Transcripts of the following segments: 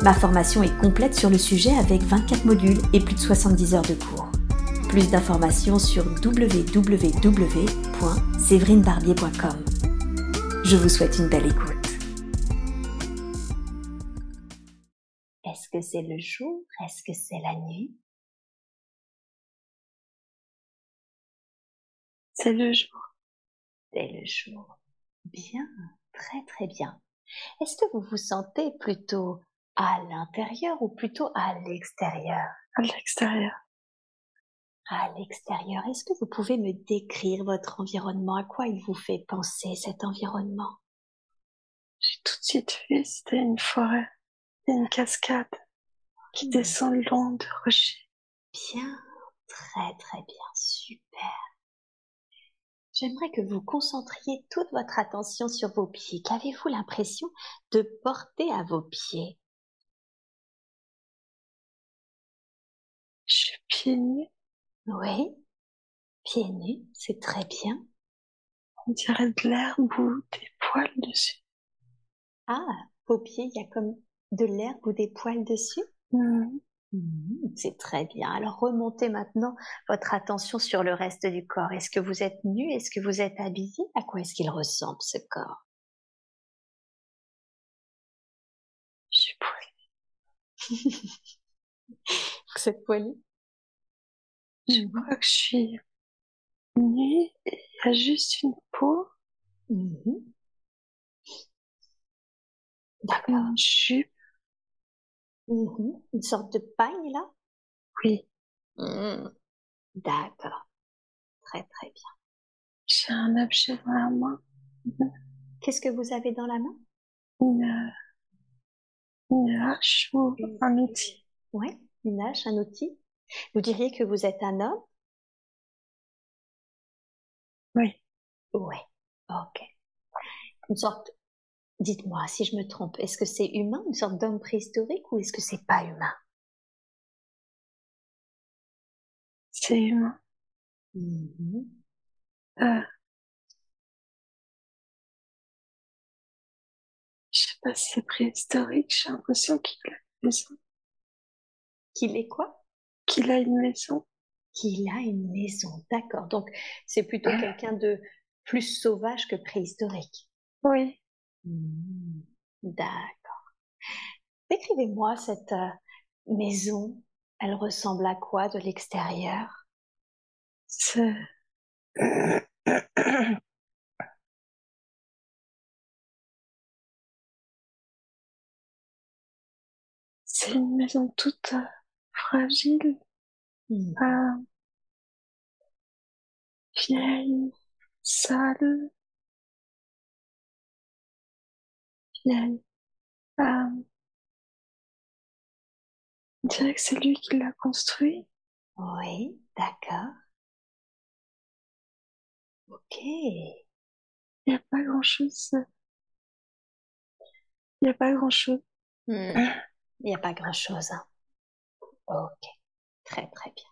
Ma formation est complète sur le sujet avec 24 modules et plus de 70 heures de cours. Plus d'informations sur www.séverinebarbier.com. Je vous souhaite une belle écoute. Est-ce que c'est le jour? Est-ce que c'est la nuit? C'est le jour. C'est le jour. Bien, très très bien. Est-ce que vous vous sentez plutôt à l'intérieur ou plutôt à l'extérieur? À l'extérieur. À l'extérieur. Est-ce que vous pouvez me décrire votre environnement? À quoi il vous fait penser cet environnement? J'ai tout de suite vu, c'était une forêt, une cascade qui hmm. descend le long de rochers. Bien, très très bien, super. J'aimerais que vous concentriez toute votre attention sur vos pieds. Qu'avez-vous l'impression de porter à vos pieds? Pieds nus. Oui, pieds nus, c'est très bien. On dirait de l'herbe ou des poils dessus. Ah, vos pieds, il y a comme de l'herbe ou des poils dessus? Mmh. Mmh, C'est très bien. Alors remontez maintenant votre attention sur le reste du corps. Est-ce que vous êtes nu? Est-ce que vous êtes habillé? À quoi est-ce qu'il ressemble ce corps? Je suis poilée. vous êtes poilé je crois que je suis nue et il y a juste une peau. Mmh. D'accord. Une jupe. Mmh. Une sorte de paille là? Oui. Mmh. D'accord. Très très bien. J'ai un objet dans la main. Qu'est-ce que vous avez dans la main? Une, une hache ou un outil. Oui, une hache, un outil. Vous diriez que vous êtes un homme? Oui. Oui. Ok. Une sorte. Dites-moi si je me trompe. Est-ce que c'est humain, une sorte d'homme préhistorique, ou est-ce que c'est pas humain? C'est humain. Mmh euh... Je sais pas si c'est préhistorique. J'ai l'impression qu'il a. Qu'il est quoi? Qu'il a une maison. Qu'il a une maison, d'accord. Donc, c'est plutôt ah. quelqu'un de plus sauvage que préhistorique. Oui. Mmh. d'accord. Décrivez-moi cette euh, maison. Elle ressemble à quoi de l'extérieur? C'est... C'est une maison toute euh, fragile, mmh. euh, vieille, sale, vieille. Euh, on dirait que c'est lui qui l'a construit. Oui, d'accord. Ok. Il n'y a pas grand-chose. Il n'y a pas grand-chose. Mmh. Il n'y a pas grand-chose. Hein. Ok, très très bien.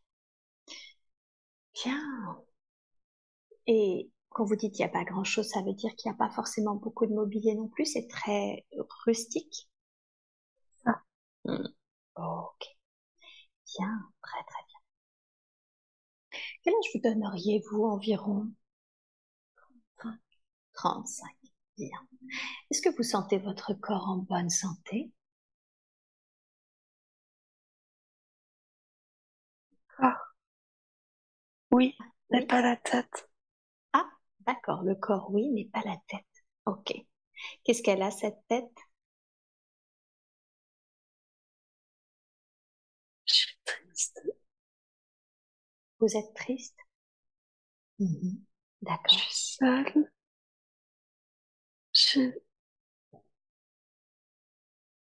Bien. Et quand vous dites qu'il n'y a pas grand-chose, ça veut dire qu'il n'y a pas forcément beaucoup de mobilier non plus, c'est très rustique? Ah. Ok. Bien, très très bien. Quel âge vous donneriez-vous environ? 35. 35. Bien. Est-ce que vous sentez votre corps en bonne santé? Oui, mais pas la tête. Ah, d'accord, le corps oui, mais pas la tête. Ok. Qu'est-ce qu'elle a, cette tête? Je suis triste. Vous êtes triste? Mhm. D'accord. Je suis seule. Je...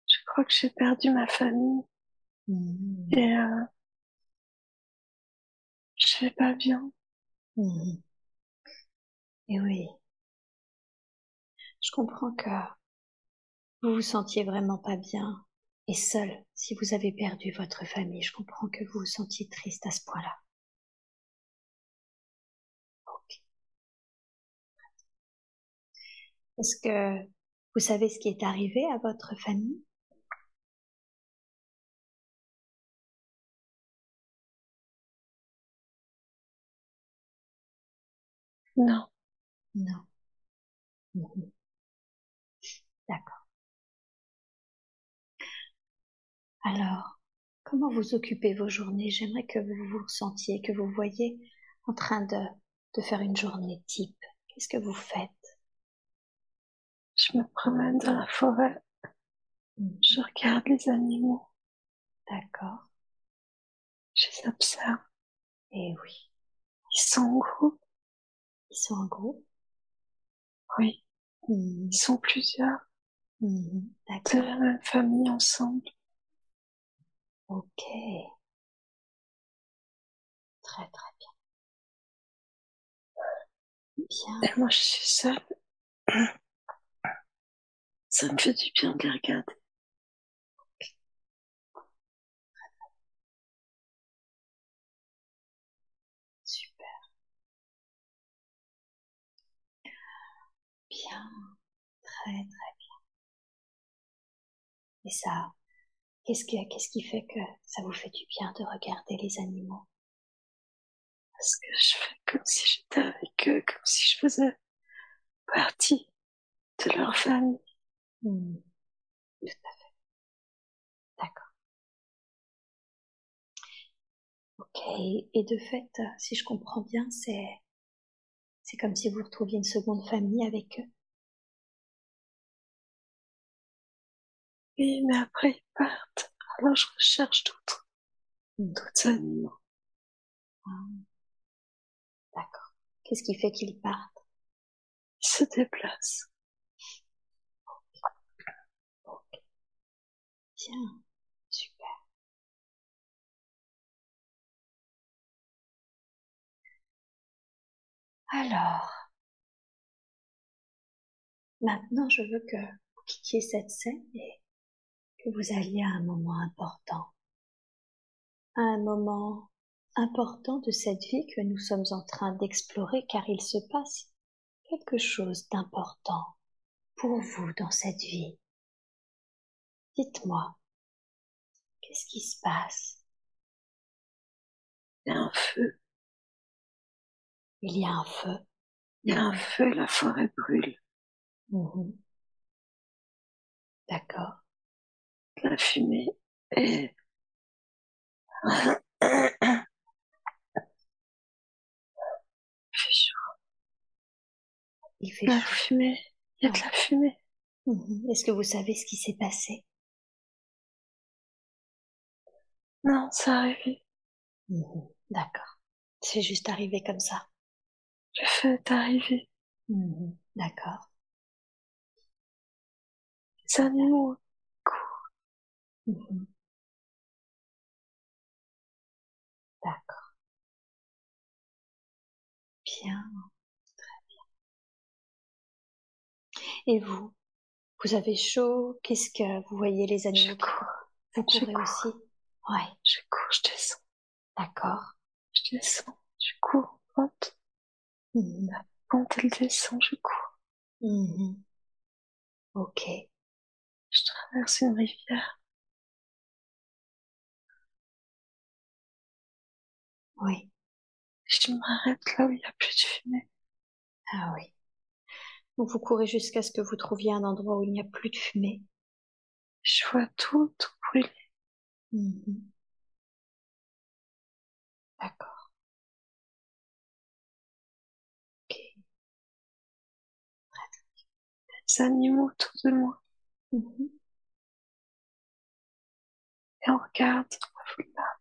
Je crois que j'ai perdu ma famille. Mhm. Et euh, pas bien. Mhm. Et oui, je comprends que vous vous sentiez vraiment pas bien et seul si vous avez perdu votre famille. Je comprends que vous vous sentiez triste à ce point-là. Est-ce que vous savez ce qui est arrivé à votre famille? Non. Non. Mhm. D'accord. Alors, comment vous occupez vos journées? J'aimerais que vous vous ressentiez, que vous voyez en train de, de faire une journée type. Qu'est-ce que vous faites? Je me promène dans la forêt. Mhm. Je regarde les animaux. D'accord. Je les observe. Et oui. Ils sont en groupe. Ils sont en groupe Oui. Mhm. Ils sont plusieurs. De D'accord. la même famille ensemble. Ok. Très très bien. Bien. Et moi, je suis seule. Ça me fait du bien de les regarder. Très très bien. Et ça, qu'est-ce qui, qu'est-ce qui fait que ça vous fait du bien de regarder les animaux? Parce que je fais comme si j'étais avec eux, comme si je faisais partie de leur famille. Hmm. Tout à fait. D'accord. Ok. Et de fait, euh, si je comprends bien, c'est c'est comme si vous retrouviez une seconde famille avec eux? Oui, mais après ils partent. Alors je recherche d'autres, d'autres animaux. Ah. D'accord. Qu'est-ce qui fait qu'ils partent? Ils se déplacent. Bien. Super. Alors, maintenant, je veux que vous quittiez cette scène et que vous alliez à un moment important. À un moment important de cette vie que nous sommes en train d'explorer car il se passe quelque chose d'important pour vous dans cette vie. Dites-moi, qu'est-ce qui se passe? Il y a un feu. Il y a un feu. Il y a un feu, la forêt brûle. Mhm. D'accord. La fumée et Il fait chaud. Il fait La chaud. fumée. Il y a de la fumée. Mhm. Est-ce que vous savez ce qui s'est passé? Non, c'est arrivé. Mhm. D'accord. C'est juste arrivé comme ça. Le feu est arrivé. Mhm. D'accord. Les animaux courent. Mhm. D'accord. Bien. Très bien. Et vous Vous avez chaud? Qu'est-ce que vous voyez les Je animaux qui cours. Vous Je courez cours. aussi Ouais. Je cours, je descends. D'accord. Je descends. Je cours. Monte. Mhm. Monte, elle descend. Je cours. Mhm. Ok. Je traverse une rivière. Oui. Je m'arrête là où il n'y a plus de fumée. Ah oui. Vous courez jusqu'à ce que vous trouviez un endroit où il n'y a plus de fumée. Je vois tout, tout brûler. Mhm. D'accord. Ok. Les animaux autour de moi. Mhm. Et on regarde. Mhm.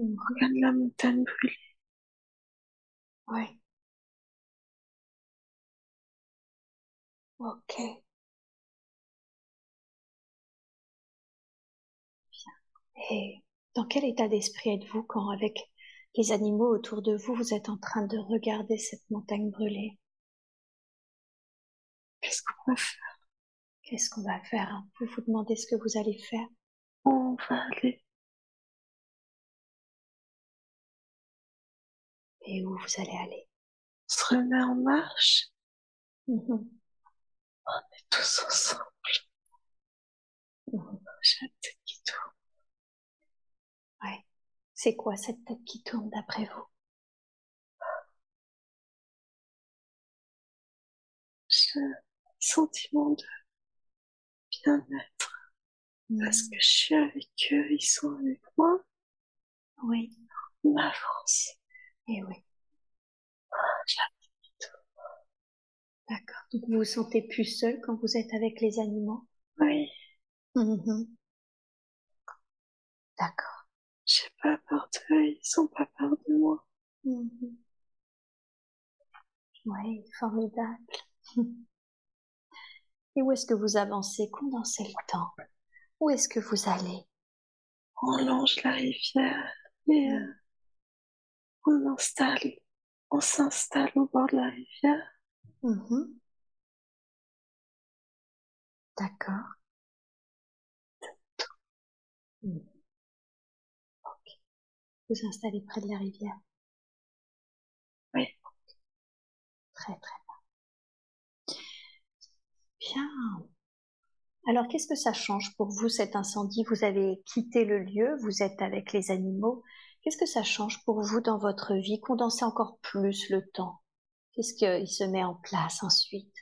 On regarde la montagne brûlée. Ouais. Ok. Bien. Et dans quel état d'esprit êtes-vous quand avec les animaux autour de vous, vous êtes en train de regarder cette montagne brûlée. Qu'est-ce qu'on va faire? Qu'est-ce qu'on va faire? Vous vous demandez ce que vous allez faire? On va aller. Et où vous allez aller On se remet en marche. Mhm. On est tous ensemble. J'ai la tête qui tourne. Ouais. C'est quoi cette tête qui tourne d'après vous? J'ai un sentiment de bien-être. Parce que je suis avec eux, ils sont avec moi. Oui, On avance. Et oui. Qui tourne. D'accord. Donc vous vous sentez plus seul quand vous êtes avec les animaux? Oui, Mhm. D'accord. j'ai pas peur d'eux, ils ont pas peur de moi. Mhm. Oui, formidable. Et où est-ce que vous avancez Condensez le temps? Où est-ce que vous allez? On longe la rivière et euh, on installe, on s'installe au bord de la rivière. Mhm. D'accord. Vous installez près de la rivière Oui. Très très bien. Bien. Alors qu'est-ce que ça change pour vous cet incendie? Vous avez quitté le lieu, vous êtes avec les animaux. Qu'est-ce que ça change pour vous dans votre vie Condensez encore plus le temps? Qu'est-ce qu'il se met en place ensuite?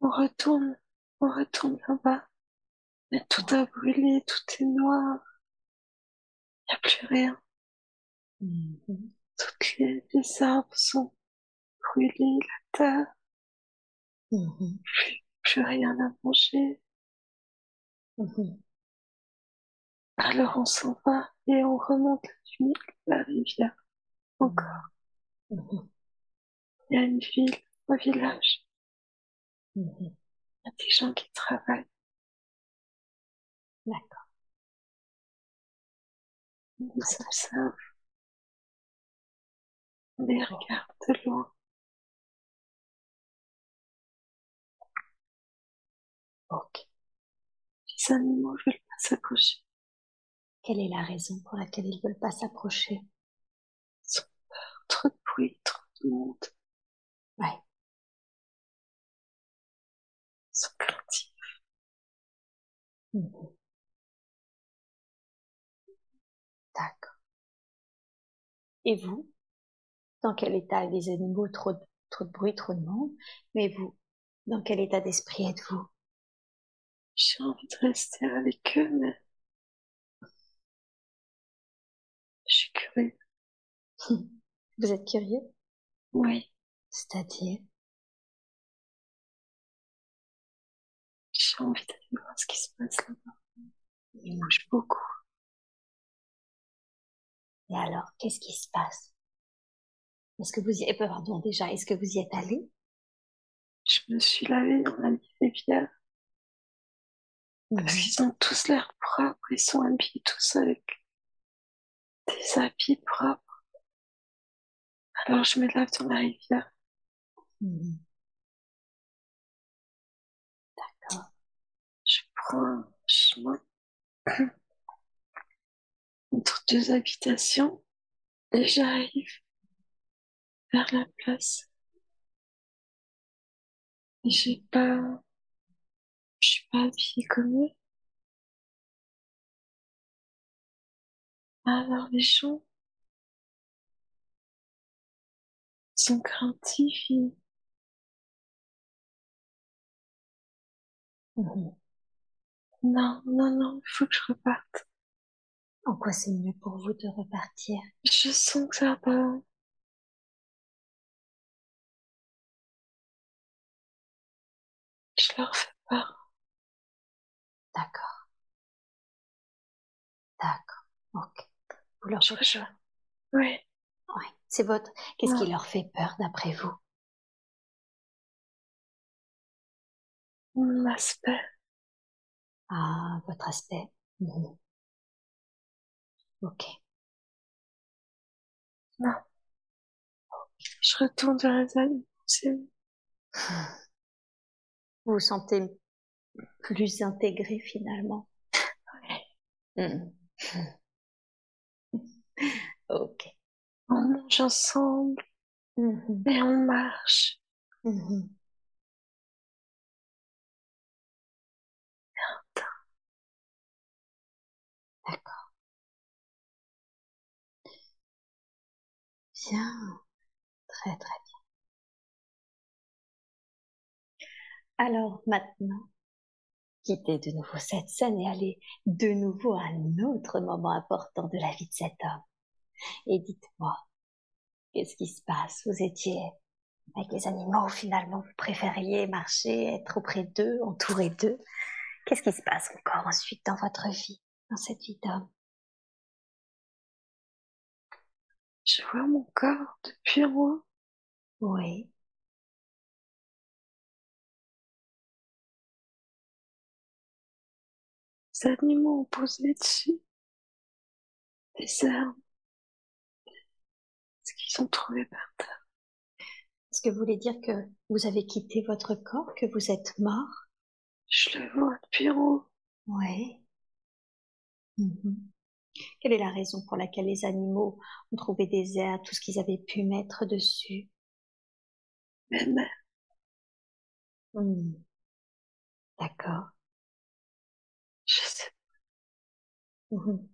On retourne, on retourne là-bas. Mais tout a brûlé, tout est noir. Il n'y a plus rien. Toutes les, les arbres sont brûlés, la terre, Mhm. plus rien à manger. Mhm. Alors on s'en va et on remonte la rivière. Encore. Il y a une ville, un village. Il y a des gens qui travaillent. D'accord. Ils nous observent. On les regarde de loin. Ok. Les animaux veulent pas s'approcher. Quelle est la raison pour laquelle ils veulent pas s'approcher Trop de bruit, trop de monde. Ouais. Ils sont craintifs. Mhm. D'accord. Et vous? Dans quel état les animaux Trop de, trop de bruit, trop de monde? Mais vous, dans quel état d'esprit êtes-vous? J'ai envie de rester avec eux, mais je suis curieux. Vous êtes curieux? Oui, C'est-à-dire? J'ai envie d'aller voir ce qui se passe là-bas. Il bouge beaucoup. Et alors, qu'est-ce qui se passe? Est-ce que vous y... eh, Pardon, déjà, est-ce que vous y êtes allé? Je me suis lavée dans la rivière parce qu'ils ont tous l'air propres. Ils sont habillés tous avec des habits propres. Alors je me lave dans la rivière. Mhm. D'accord. Je prends un chemin entre deux habitations et j'arrive vers la place. Et j'ai pas, je suis pas habillée comme eux. Alors les gens sont craintifs, Mhm. non, non, non, il faut que je reparte. En quoi c'est mieux pour vous de repartir? Je sens que ça va. Je leur fais peur. D'accord. D'accord. Ok. Leur rejoins. Oui, Ouais. C'est votre. Qu'est-ce qui leur fait peur d'après vous? Mon aspect. Ah, votre aspect. Mhm. Ok. Non. Je retourne vers les animaux, Vous vous sentez plus intégré finalement. Oui. ok. On mange ensemble Mhm. et on marche. Mhm. D'accord. Bien. Très très bien. Alors maintenant, quittez de nouveau cette scène et allez de nouveau à un autre moment important de la vie de cet homme. Et dites-moi, qu'est-ce qui se passe? Vous étiez avec les animaux, finalement, vous préfériez marcher, être auprès d'eux, entouré d'eux. Qu'est-ce qui se passe encore ensuite dans votre vie, dans cette vie d'homme? Je vois mon corps depuis haut. Oui. Les animaux ont posé dessus des herbes. Ce qu'ils ont trouvé par terre. Est-ce que vous voulez dire que vous avez quitté votre corps, que vous êtes mort? Je le vois depuis en haut. Mhm. Quelle est la raison pour laquelle les animaux ont trouvé des herbes, tout ce qu'ils avaient pu mettre dessus? Mères, Hmm. D'accord. je sais Mhm.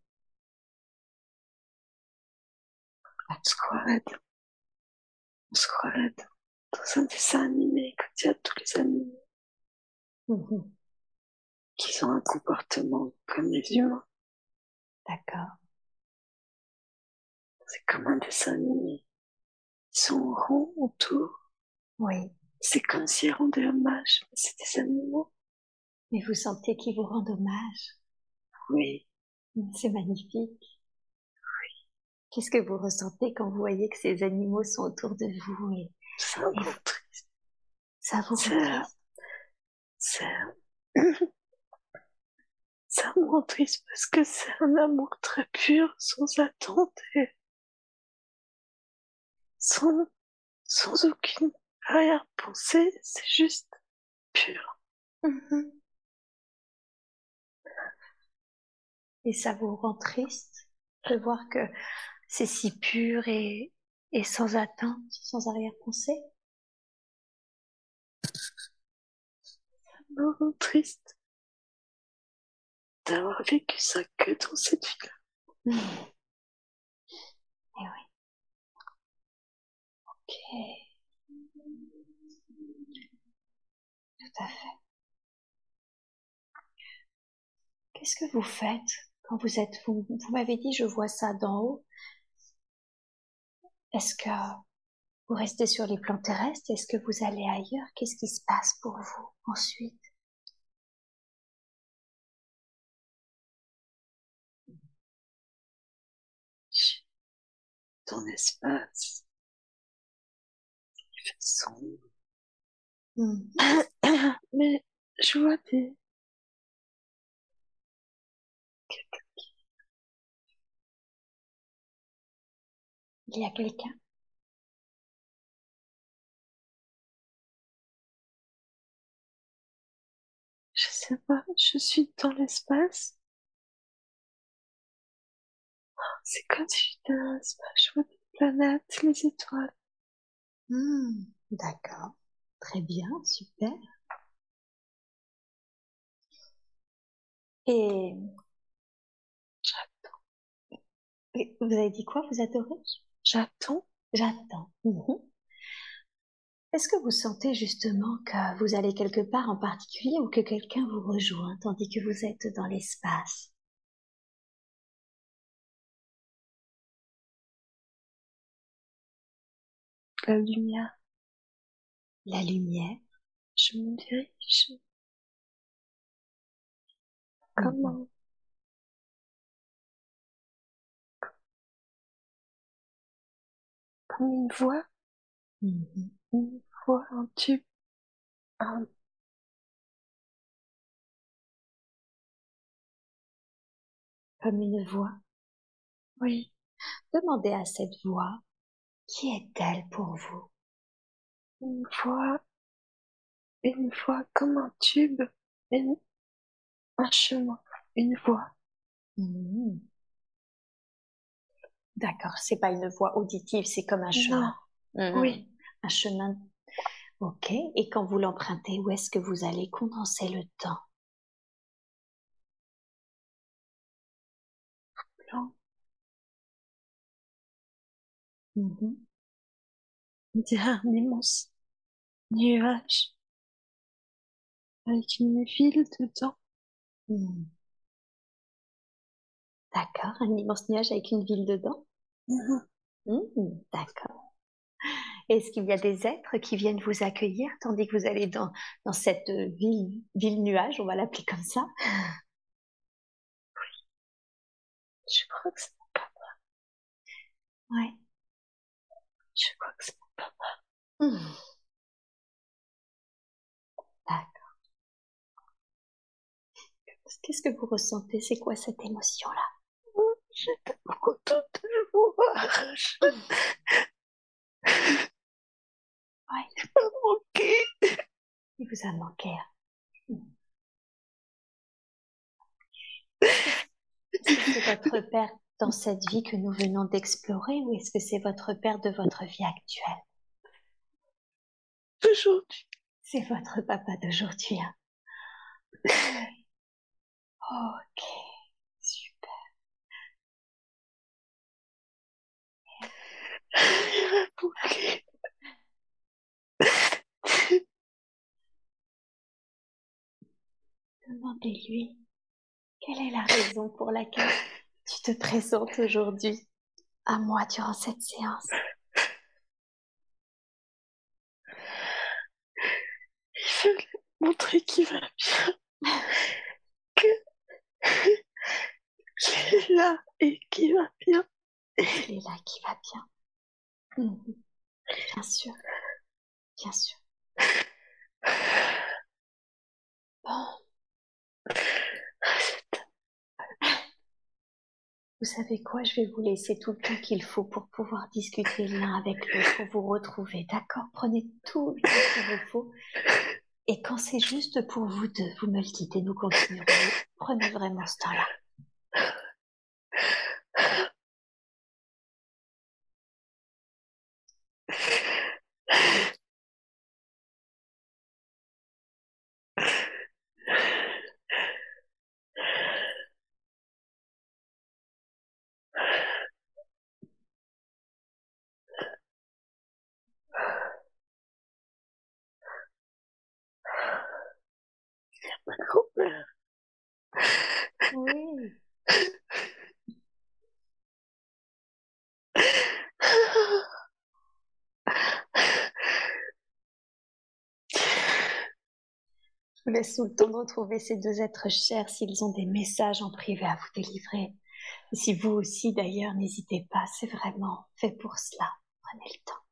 On se croirait on se croirait dans, un dessin animé quand il y a tous les animaux Mhm. qui ont un comportement comme les humains. D'accord. C'est comme un dessin animé. Ils sont ronds autour. Oui. C'est comme s'ils rendaient hommage, mais c'est des animaux. Mais vous sentez qu'ils vous rendent hommage. Oui, C'est magnifique. Qu'est-ce que vous ressentez quand vous voyez que ces animaux sont autour de vous et c'est un peu triste. ça vous rend c'est c'est un moment triste parce que c'est un amour très pur, sans attente et sans, sans aucune arrière-pensée, c'est juste pur. Mhm. Et ça vous rend triste de voir que c'est si pur et, et sans attente, sans arrière-pensée Ça me rend triste d'avoir vécu ça que dans cette vie-là. Mhm. Eh oui. Ok. Tout à fait. Qu'est-ce que vous faites quand vous êtes, vous, vous m'avez dit, je vois ça d'en haut. Est-ce que vous restez sur les plans terrestres? Est-ce que vous allez ailleurs? Qu'est-ce qui se passe pour vous ensuite? Dans l'espace. Il fait sombre. Hmm. Mais je vois des... Il y a quelqu'un? Je sais pas, je suis dans l'espace. C'est comme si j'étais dans l'espace, je vois des planètes, les étoiles. Hmm, D'accord. Très bien, super. Et et vous avez dit quoi? Vous adorez? J'attends. J'attends. Mhm. Est-ce que vous sentez justement que vous allez quelque part en particulier ou que quelqu'un vous rejoint tandis que vous êtes dans l'espace? La lumière. La lumière? Je me dirige. Comme une voix. Mhm. Une voix, un tube. Un... Comme une voix. Oui. Demandez à cette voix Qui est-elle pour vous? Une voix, une voix comme un tube, une, un chemin, une voix. Mhm. D'accord, c'est pas une voix auditive, c'est comme un chemin. Mhm. Oui. Un chemin. Ok. Et quand vous l'empruntez, où est-ce que vous allez condenser le temps? Blanc. On dirait un immense nuage avec une ville dedans. Mhm. D'accord, un immense nuage avec une ville dedans? Mhm, D'accord. Est-ce qu'il y a des êtres qui viennent vous accueillir tandis que vous allez dans, dans cette euh, ville, ville nuage, on va l'appeler comme ça? Je crois que c'est mon papa. Ouais. Je crois que c'est mon papa. Mhm. D'accord. Qu'est-ce que vous ressentez? C'est quoi cette émotion-là? J'étais contente de le voir. Ouais. Il m'a manqué. Il vous a manqué. hein. Est-ce que c'est votre père dans cette vie que nous venons d'explorer ou est-ce que c'est votre père de votre vie actuelle? Aujourd'hui, C'est votre papa d'aujourd'hui. hein. Ok, super. il m'a manqué. Demandez-lui quelle est la raison pour laquelle tu te présentes aujourd'hui à moi durant cette séance? Il veut montrer qu'il va bien. Que, qu'il est là et qu'il va bien. Il est là qui va bien. Bien sûr, bien sûr. Bon. Vous savez quoi, je vais vous laisser tout le temps qu'il faut pour pouvoir discuter l'un avec l'autre, pour vous retrouver, d'accord? Prenez tout le temps qu'il vous faut. Et quand c'est juste pour vous deux, vous me le dites et nous continuerons. Prenez vraiment ce temps-là. Oui. Je vous laisse tout le temps de retrouver ces deux êtres chers s'ils ont des messages en privé à vous délivrer. Si vous aussi d'ailleurs, n'hésitez pas, c'est vraiment fait pour cela. Prenez le temps.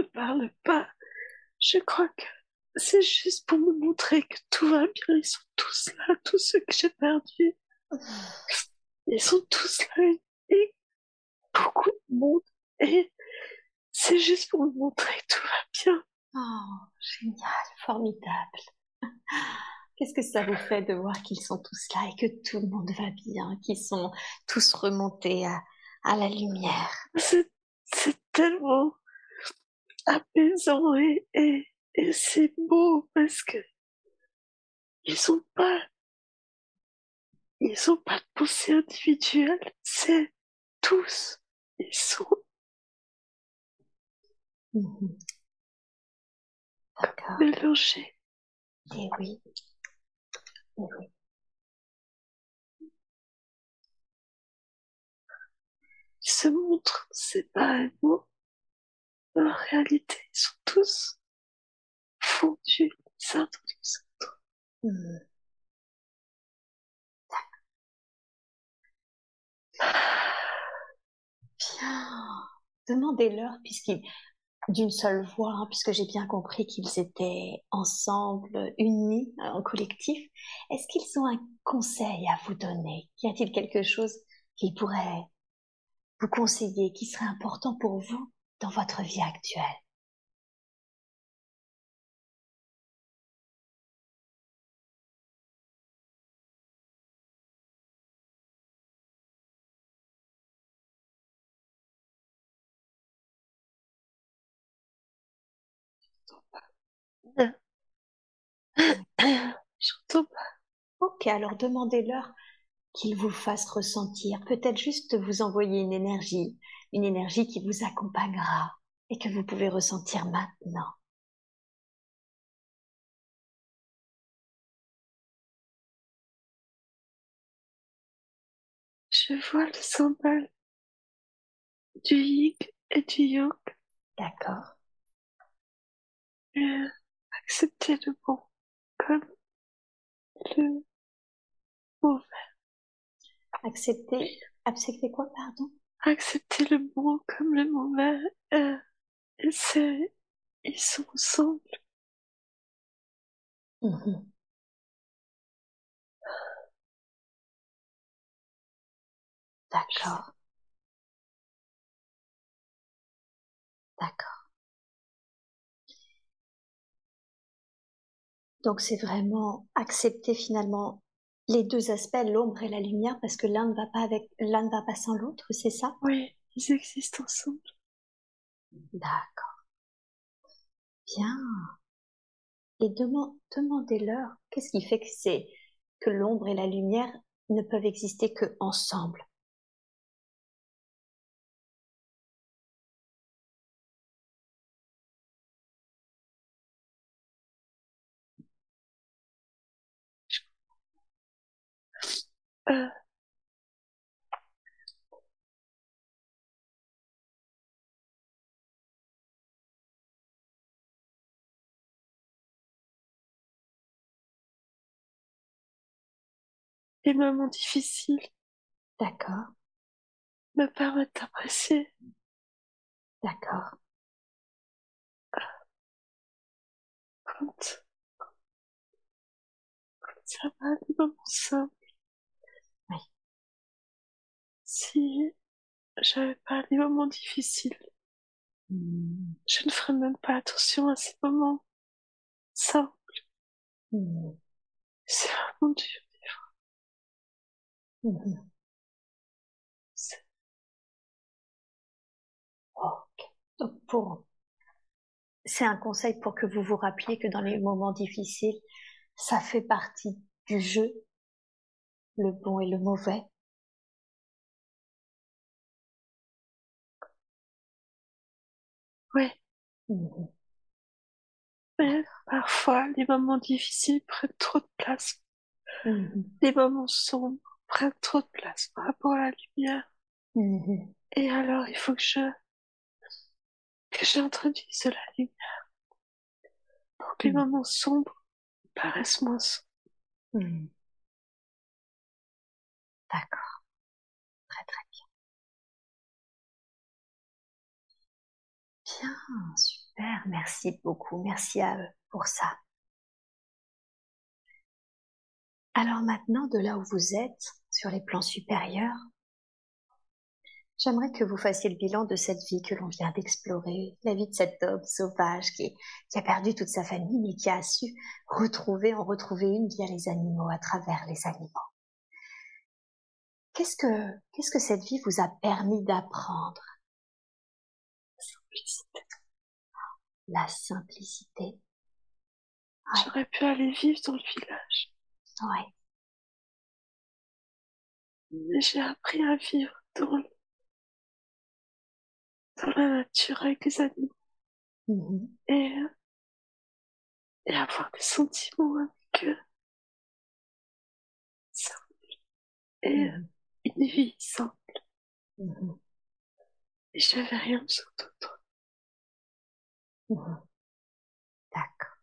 Me parle pas. Je crois que c'est juste pour me montrer que tout va bien. Ils sont tous là, tous ceux que j'ai perdus. Ils sont tous là et beaucoup de monde. Et c'est juste pour me montrer que tout va bien. Oh, génial, formidable. Qu'est-ce que ça vous fait de voir qu'ils sont tous là et que tout le monde va bien, qu'ils sont tous remontés à, à la lumière? C'est, c'est tellement apaisant et, et, et c'est beau parce que ils sont pas, ils sont pas de pensée individuelle, c'est tous, ils sont. D'accord. mélangés. Et oui. Et oui. Ils se montrent séparément. En réalité, ils sont tous fondus les uns dans les autres. Bien. Demandez-leur, puisqu'ils, d'une seule voix, hein, puisque j'ai bien compris qu'ils étaient ensemble, unis, en collectif, est-ce qu'ils ont un conseil à vous donner? Y a-t-il quelque chose qu'ils pourraient vous conseiller, qui serait important pour vous? Dans votre vie actuelle. J'entends pas. Ok, alors demandez-leur qu'ils vous fassent ressentir, peut-être juste vous envoyer une énergie, une énergie qui vous accompagnera et que vous pouvez ressentir maintenant. Je vois le symbole du yin et du yang. D'accord. Euh, accepter le bon comme le mauvais. Accepter, accepter quoi, pardon? Accepter le bon comme le mauvais. Euh, c'est, ils sont ensemble. Mhm. D'accord. D'accord. Donc c'est vraiment accepter finalement les deux aspects, l'ombre et la lumière, parce que l'un ne va pas avec, l'un ne va pas sans l'autre, c'est ça? Oui, ils existent ensemble. D'accord. Bien. Et deman- demandez-leur qu'est-ce qui fait que c'est que l'ombre et la lumière ne peuvent exister que ensemble. Euh, les moments difficiles D'accord. me permettent d'apprécier D'accord. quand, quand ça va, les moments simples. Si j'avais pas les moments difficiles, Hmm. je ne ferais même pas attention à ces moments simples. Hmm. C'est vraiment dur. Ok. Donc pour, c'est un conseil pour que vous vous rappeliez que dans les moments difficiles, ça fait partie du jeu, le bon et le mauvais. Ouais, Mhm. mais parfois, les moments difficiles prennent trop de place. Mhm. Les moments sombres prennent trop de place par rapport à la lumière. Mhm. Et alors, il faut que je, que j'introduise la lumière pour que les Mhm. moments sombres paraissent moins sombres. D'accord. Super. Merci beaucoup. Merci à eux pour ça. Alors maintenant, de là où vous êtes, sur les plans supérieurs, j'aimerais que vous fassiez le bilan de cette vie que l'on vient d'explorer, la vie de cet homme sauvage qui, a perdu toute sa famille mais qui a su retrouver, en retrouver une via les animaux, à travers les animaux. Qu'est-ce que, qu'est-ce que cette vie vous a permis d'apprendre? La simplicité. Ouais. J'aurais pu aller vivre dans le village, Ouais. mais j'ai appris à vivre dans, le- dans la nature avec les animaux. Mhm. Et avoir des sentiments avec eux. Et Mhm. une vie simple. Mhm. Et j'avais rien besoin d'autre. D'accord.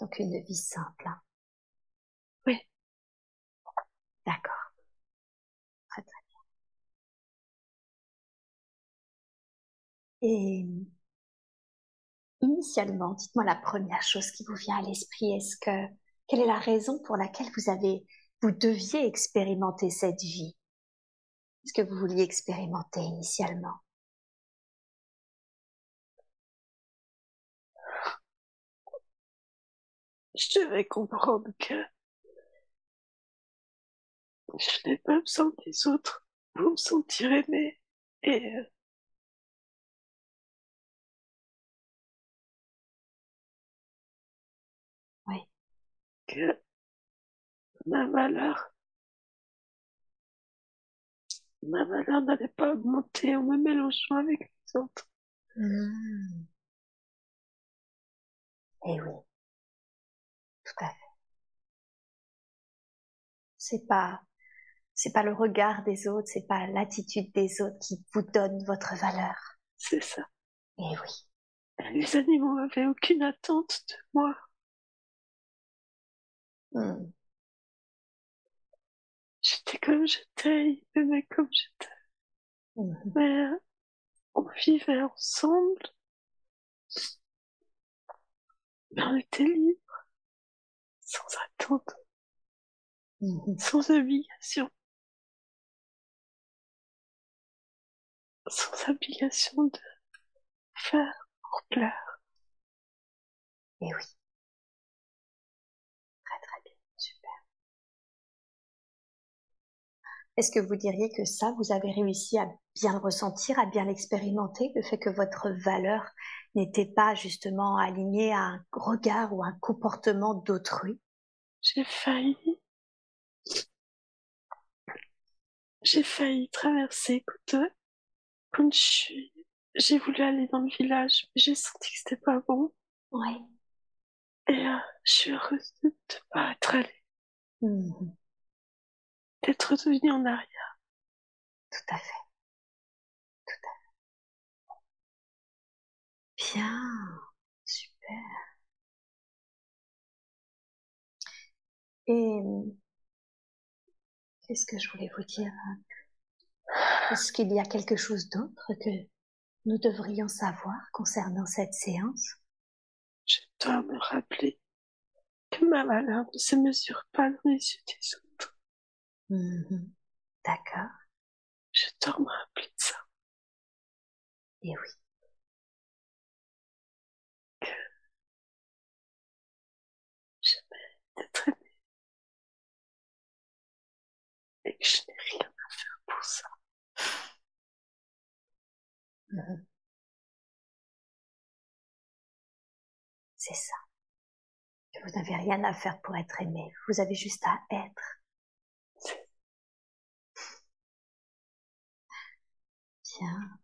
Donc une vie simple. hein. Oui. D'accord. Très très bien. Et initialement, dites-moi la première chose qui vous vient à l'esprit. Est-ce que quelle est la raison pour laquelle vous avez vous deviez expérimenter cette vie? Est-ce que vous vouliez expérimenter initialement? Je devais comprendre que je n'ai pas besoin des autres pour me sentir aimé. Et euh, Oui. que ma valeur, ma valeur n'allait pas augmenter en me mélangeant avec les autres. Hmm. Eh oui, tout à fait. C'est pas, c'est pas le regard des autres, c'est pas l'attitude des autres qui vous donne votre valeur. C'est ça. Eh oui. Les animaux n'avaient aucune attente de moi. Hmm. J'étais comme j'étais, ils m'aimaient comme j'étais. Mhm. Mais euh, on vivait ensemble. Mais on était libres. Sans attente. sans obligation. Sans obligation de faire pour plaire. Eh oui. Très très bien, super. Est-ce que vous diriez que ça, vous avez réussi à bien le ressentir, à bien l'expérimenter, le fait que votre valeur n'était pas justement alignée à un regard ou un comportement d'autrui? J'ai failli. J'ai failli traverser euh, quand je suis, j'ai voulu aller dans le village, mais j'ai senti que c'était pas bon. Oui. Et euh, je suis heureuse de ne pas être allée, Mhm. d'être revenue en arrière. Tout à fait. Tout à fait. Bien. Super. Et qu'est-ce que je voulais vous dire Est-ce qu'il y a quelque chose d'autre que nous devrions savoir concernant cette séance? Je dois me rappeler que ma valeur ne se mesure pas dans les yeux des autres. Mhm. D'accord. Je dois me rappeler de ça. Et oui. Je mérite d'être Et que je n'ai rien à faire pour ça. Mhm. C'est ça. Que vous n'avez rien à faire pour être aimé. Vous avez juste à être. Bien.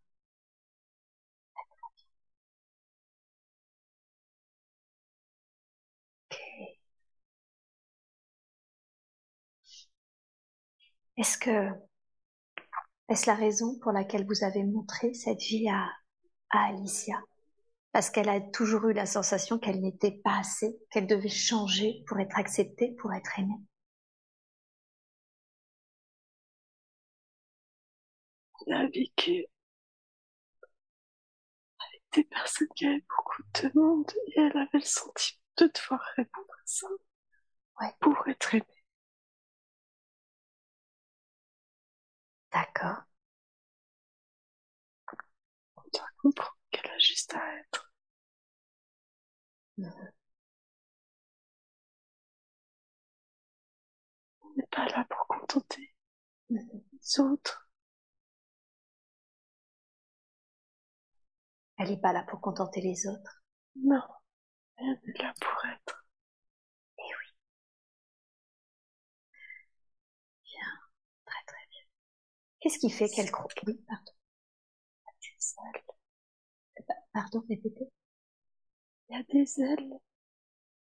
Est-ce que, est-ce la raison pour laquelle vous avez montré cette vie à, à Alicia? Parce qu'elle a toujours eu la sensation qu'elle n'était pas assez, qu'elle devait changer pour être acceptée, pour être aimée. Elle a vécu avec des personnes qui avaient beaucoup de demandes et elle avait le sentiment de devoir répondre à ça. Ouais. Pour être aimée. D'accord. On doit comprendre qu'elle a juste à être. Mhm. On n'est pas là pour contenter Mhm. les autres. Elle n'est pas là pour contenter les autres. Non. Elle est là pour être. Eh oui. Bien. Très très bien. Qu'est-ce qui fait qu'elle croit Oui, pardon. Des ailes. Pardon, répétez. Il y a des ailes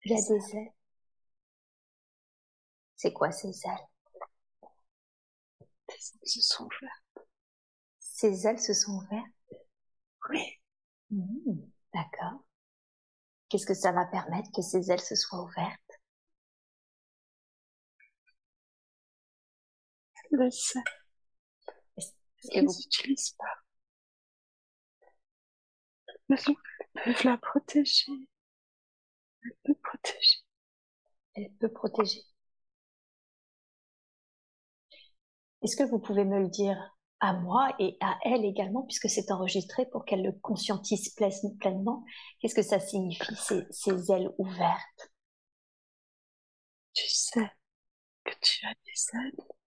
Il y a des ailes. C'est quoi ces ailes? Des ailes se sont ouvertes. Ces ailes se sont ouvertes? Oui. Mmh, D'accord. Qu'est-ce que ça va permettre que ces ailes se soient ouvertes? Le. Ils vous... n'utilisent pas? Mais ils peuvent la protéger. Elle peut protéger. Elle peut protéger. Est-ce que vous pouvez me le dire à moi et à elle également, puisque c'est enregistré pour qu'elle le conscientise ple- pleinement? Qu'est-ce que ça signifie, ces, ces ailes ouvertes? Tu sais que tu as des ailes.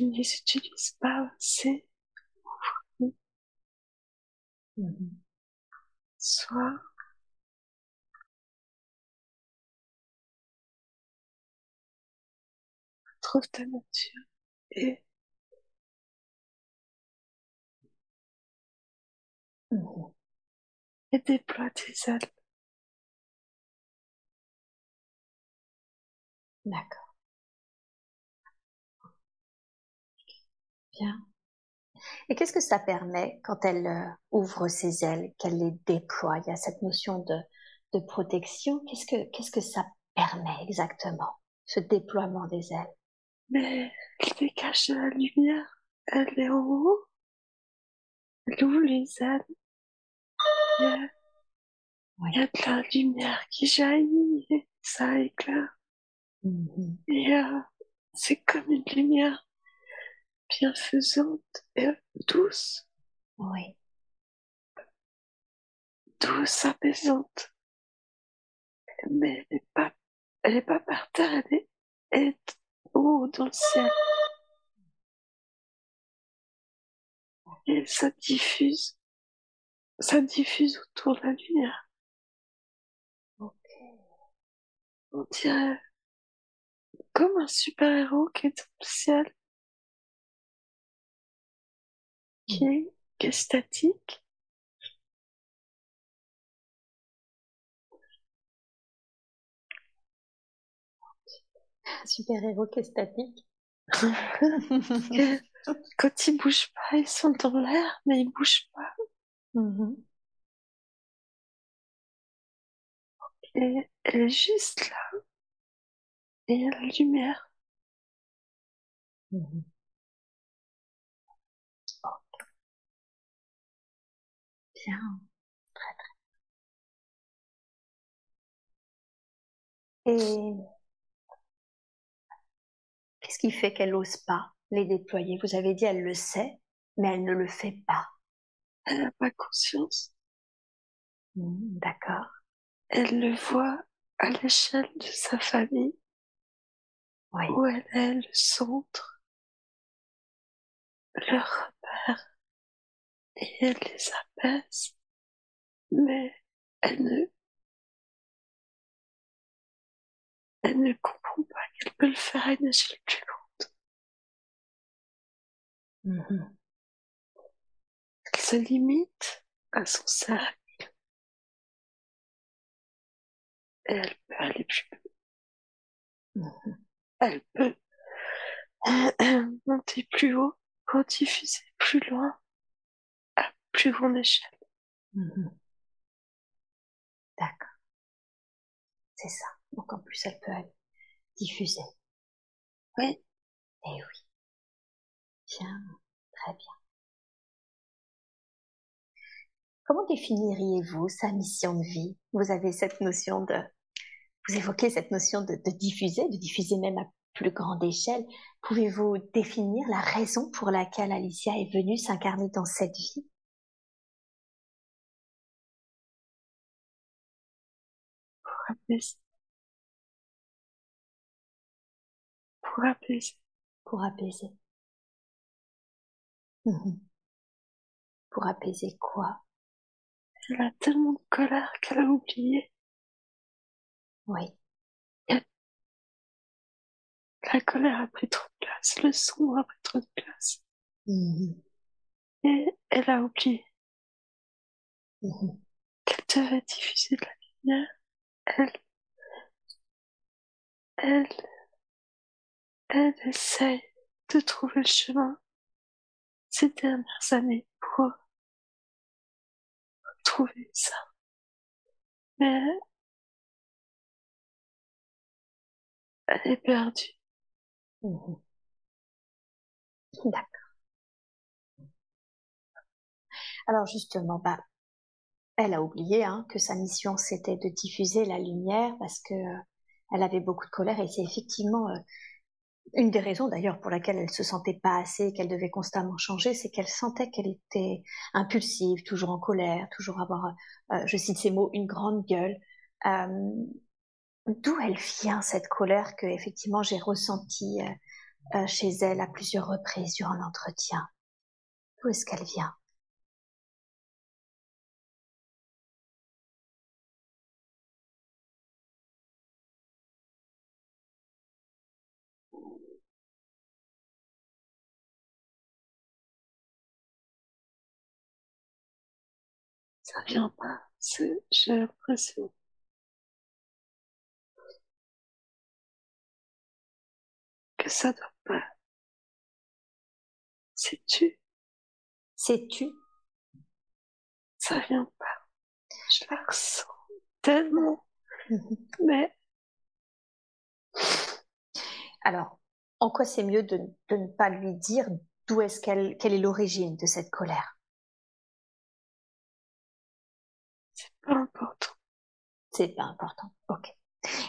Tu ne les utilises pas assez. Mhm. Soit trouve ta nature et et déploie tes ailes. D'accord. Bien. Et qu'est-ce que ça permet quand elle euh, ouvre ses ailes, qu'elle les déploie? Il y a cette notion de, de protection. Qu'est-ce que, qu'est-ce que ça permet exactement, ce déploiement des ailes? Mais elle dégage de la lumière. Elle est en haut. Elle ouvre les ailes? Il y a, Oui. il y a de la lumière qui jaillit et ça éclaire. Mhm. Et euh, c'est comme une lumière bienfaisante et douce, Oui. douce, apaisante. Mais elle est pas, elle est pas par terre, elle est, elle est haut dans le ciel. Et ça diffuse, ça diffuse autour de la lumière. Ok. On dirait comme un super-héros qui est dans le ciel, qui est, qui est statique. Super héros qui est statique. Quand ils bougent pas, ils sont dans l'air, mais ils bougent pas. Mhm. Et elle est juste là. Et il y a la lumière. Mhm. Bien. Très très. Et qu'est-ce qui fait qu'elle n'ose pas les déployer? Vous avez dit elle le sait, mais elle ne le fait pas. Elle n'a pas conscience. Mhm, D'accord. Elle le voit à l'échelle de sa famille, Oui. où elle est le centre, le repère. Et elle les apaise. Mais elle ne, elle ne comprend pas qu'elle peut le faire à une échelle plus grande. Elle se limite à son cercle. Et elle peut aller plus loin. Mhm. Elle peut monter plus haut pour diffuser plus loin, plus grande échelle. Mhm. D'accord. C'est ça. Donc en plus elle peut aller diffuser. Oui, Eh oui. Bien. Très bien. Comment définiriez-vous sa mission de vie? Vous avez cette notion de, vous évoquez cette notion de diffuser, de diffuser même à plus grande échelle. Pouvez-vous définir la raison pour laquelle Alicia est venue s'incarner dans cette vie? Pour apaiser? Pour apaiser? Pour apaiser. Mhm. Pour apaiser quoi? Elle a tellement de colère qu'elle a oublié. Oui. La colère a pris trop de place, le son a pris trop de place. Mhm. Et elle a oublié Mhm. devait diffuser de la lumière, elle, elle, elle essaye de trouver le chemin ces dernières années pour trouver ça. Mais elle est perdue. Mhm. D'accord. Alors justement, bah, elle a oublié hein, que sa mission c'était de diffuser la lumière parce que euh, elle avait beaucoup de colère et c'est effectivement euh, une des raisons d'ailleurs pour laquelle elle se sentait pas assez, qu'elle devait constamment changer, c'est qu'elle sentait qu'elle était impulsive, toujours en colère, toujours avoir, euh, je cite ces mots, une grande gueule. D'où elle vient cette colère que effectivement j'ai ressentie chez elle à plusieurs reprises durant l'entretien? D'où est-ce qu'elle vient? Ça vient pas. J'ai l'impression. Que ça doit pas. C'est tu. C'est tu. Ça vient pas. Je la ressens tellement. Mais. Alors, en quoi c'est mieux de, de, ne pas lui dire d'où est-ce qu'elle, quelle est l'origine de cette colère? Pas important. C'est pas important. Ok.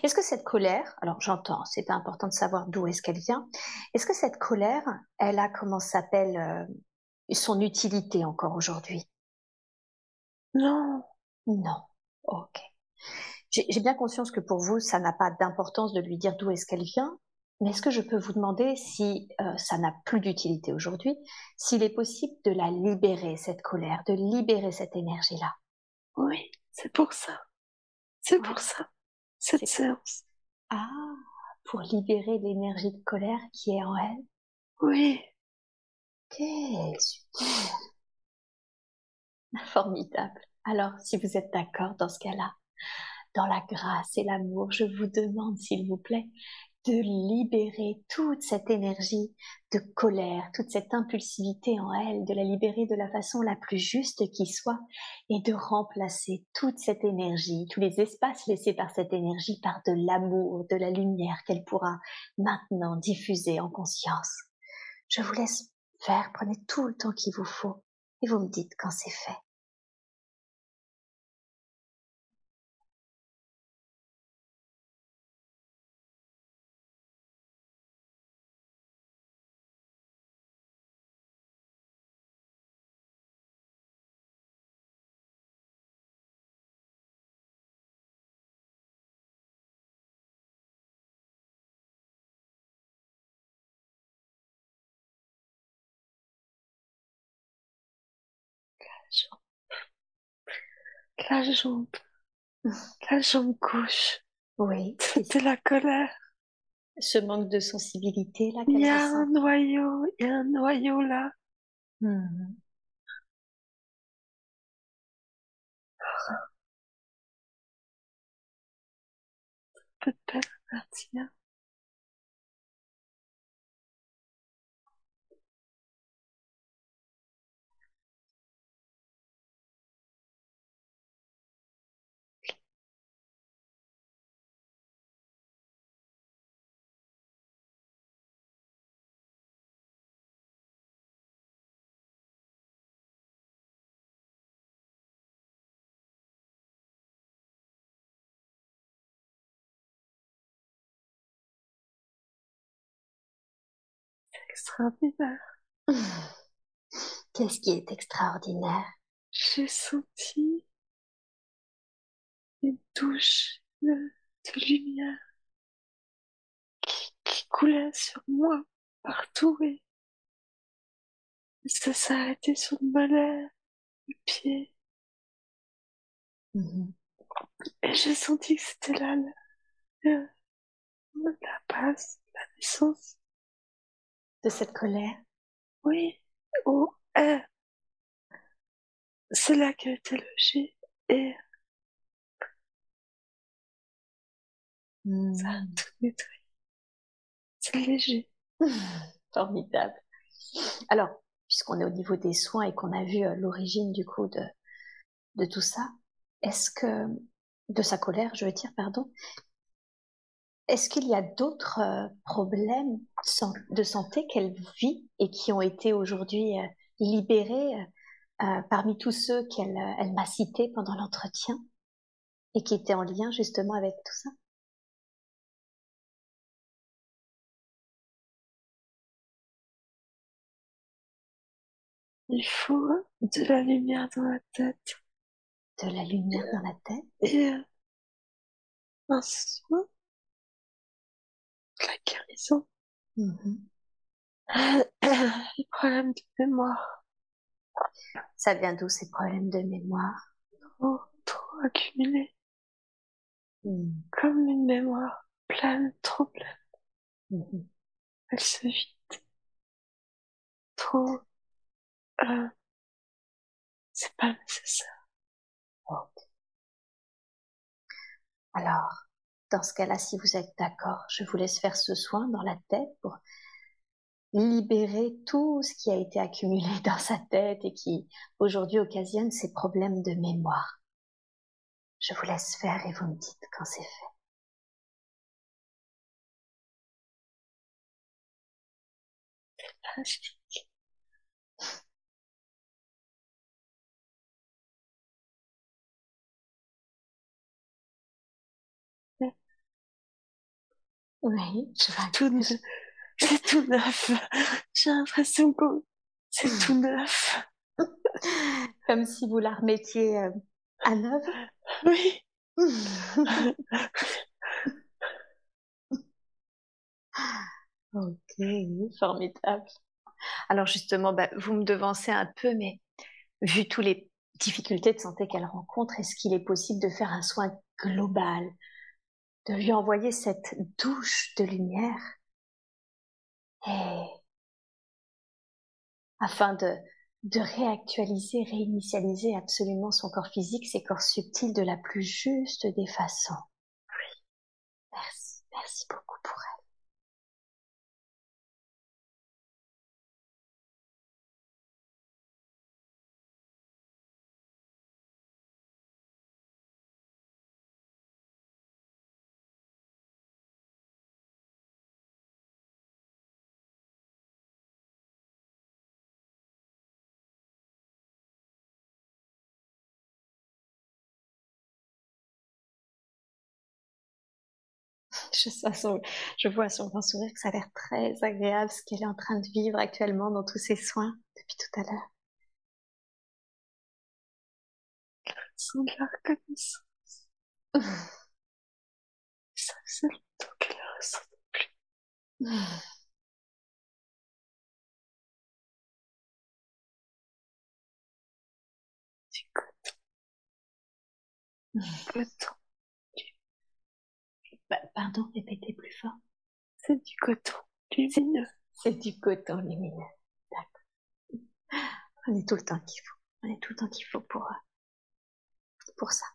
Est-ce que cette colère, alors j'entends, c'est pas important de savoir d'où est-ce qu'elle vient. Est-ce que cette colère, elle a comment s'appelle euh, son utilité encore aujourd'hui? Non. Non. Ok. J'ai bien conscience que pour vous, ça n'a pas d'importance de lui dire d'où est-ce qu'elle vient, mais est-ce que je peux vous demander si euh, ça n'a plus d'utilité aujourd'hui, s'il est possible de la libérer, cette colère, de libérer cette énergie-là? Oui. C'est pour ça. C'est pour ça. Cette séance. Ah, pour libérer l'énergie de colère qui est en elle. Oui. Ok, super. Formidable. Alors, si vous êtes d'accord dans ce cas-là, dans la grâce et l'amour, je vous demande, s'il vous plaît, de libérer toute cette énergie de colère, toute cette impulsivité en elle, de la libérer de la façon la plus juste qui soit et de remplacer toute cette énergie, tous les espaces laissés par cette énergie par de l'amour, de la lumière qu'elle pourra maintenant diffuser en conscience. Je vous laisse faire, prenez tout le temps qu'il vous faut et vous me dites quand c'est fait. La jambe. La jambe gauche. Oui. C'était la colère. Ce manque de sensibilité là. Il y a un noyau, il y a un noyau là. Mmh. Peu de peine à partir. Extraordinaire. Qu'est-ce qui est extraordinaire? J'ai senti une touche de, lumière qui, coulait sur moi partout et ça s'est arrêté sur le mollet, le pied. Mm-hmm. Et j'ai senti que c'était là le, la base, la naissance de cette colère. Oui, où est euh, c'est là qu'a été logé et hmm. ça a tout. C'est léger. Formidable. Alors, puisqu'on est au niveau des soins et qu'on a vu euh, l'origine du coup de, de tout ça, est-ce que de sa colère, je veux dire, pardon, est-ce qu'il y a d'autres euh, problèmes san- de santé qu'elle vit et qui ont été aujourd'hui euh, libérés euh, parmi tous ceux qu'elle elle m'a cités pendant l'entretien et qui étaient en lien justement avec tout ça? Il faut de la lumière dans la tête. De la lumière dans la tête? Et un soin, de la guérison, Mhm. les problèmes de mémoire, Ça vient d'où ces problèmes de mémoire? Trop, trop accumulés, Mhm. comme une mémoire pleine, trop pleine. Mhm. Elle se vide. Trop, euh, c'est pas nécessaire. Alors, dans ce cas-là, si vous êtes d'accord, je vous laisse faire ce soin dans la tête pour libérer tout ce qui a été accumulé dans sa tête et qui aujourd'hui occasionne ces problèmes de mémoire. Je vous laisse faire et vous me dites quand c'est fait. Oui, je vois. Tout neuf. C'est tout neuf. J'ai l'impression que c'est tout neuf. Comme si vous la remettiez euh, à neuf. Oui. Ok, formidable. Alors justement, bah, vous me devancez un peu, mais vu toutes les difficultés de santé qu'elle rencontre, est-ce qu'il est possible de faire un soin global, de lui envoyer cette douche de lumière et afin de, de réactualiser, réinitialiser absolument son corps physique, ses corps subtils de la plus juste des façons. Oui. Merci, merci beaucoup pour elle. Je, son- je vois son grand sourire que ça a l'air très agréable ce qu'elle est en train de vivre actuellement dans tous ses soins depuis tout à l'heure. Sans de la reconnaissance. Ça faisait longtemps qu'elle le ressentait plus. Coton. Coton. Bah, pardon, répétez plus fort. C'est du coton. Lumineux. C'est du coton lumineux. D'accord. On est tout le temps qu'il faut. On est tout le temps qu'il faut pour, euh, pour ça.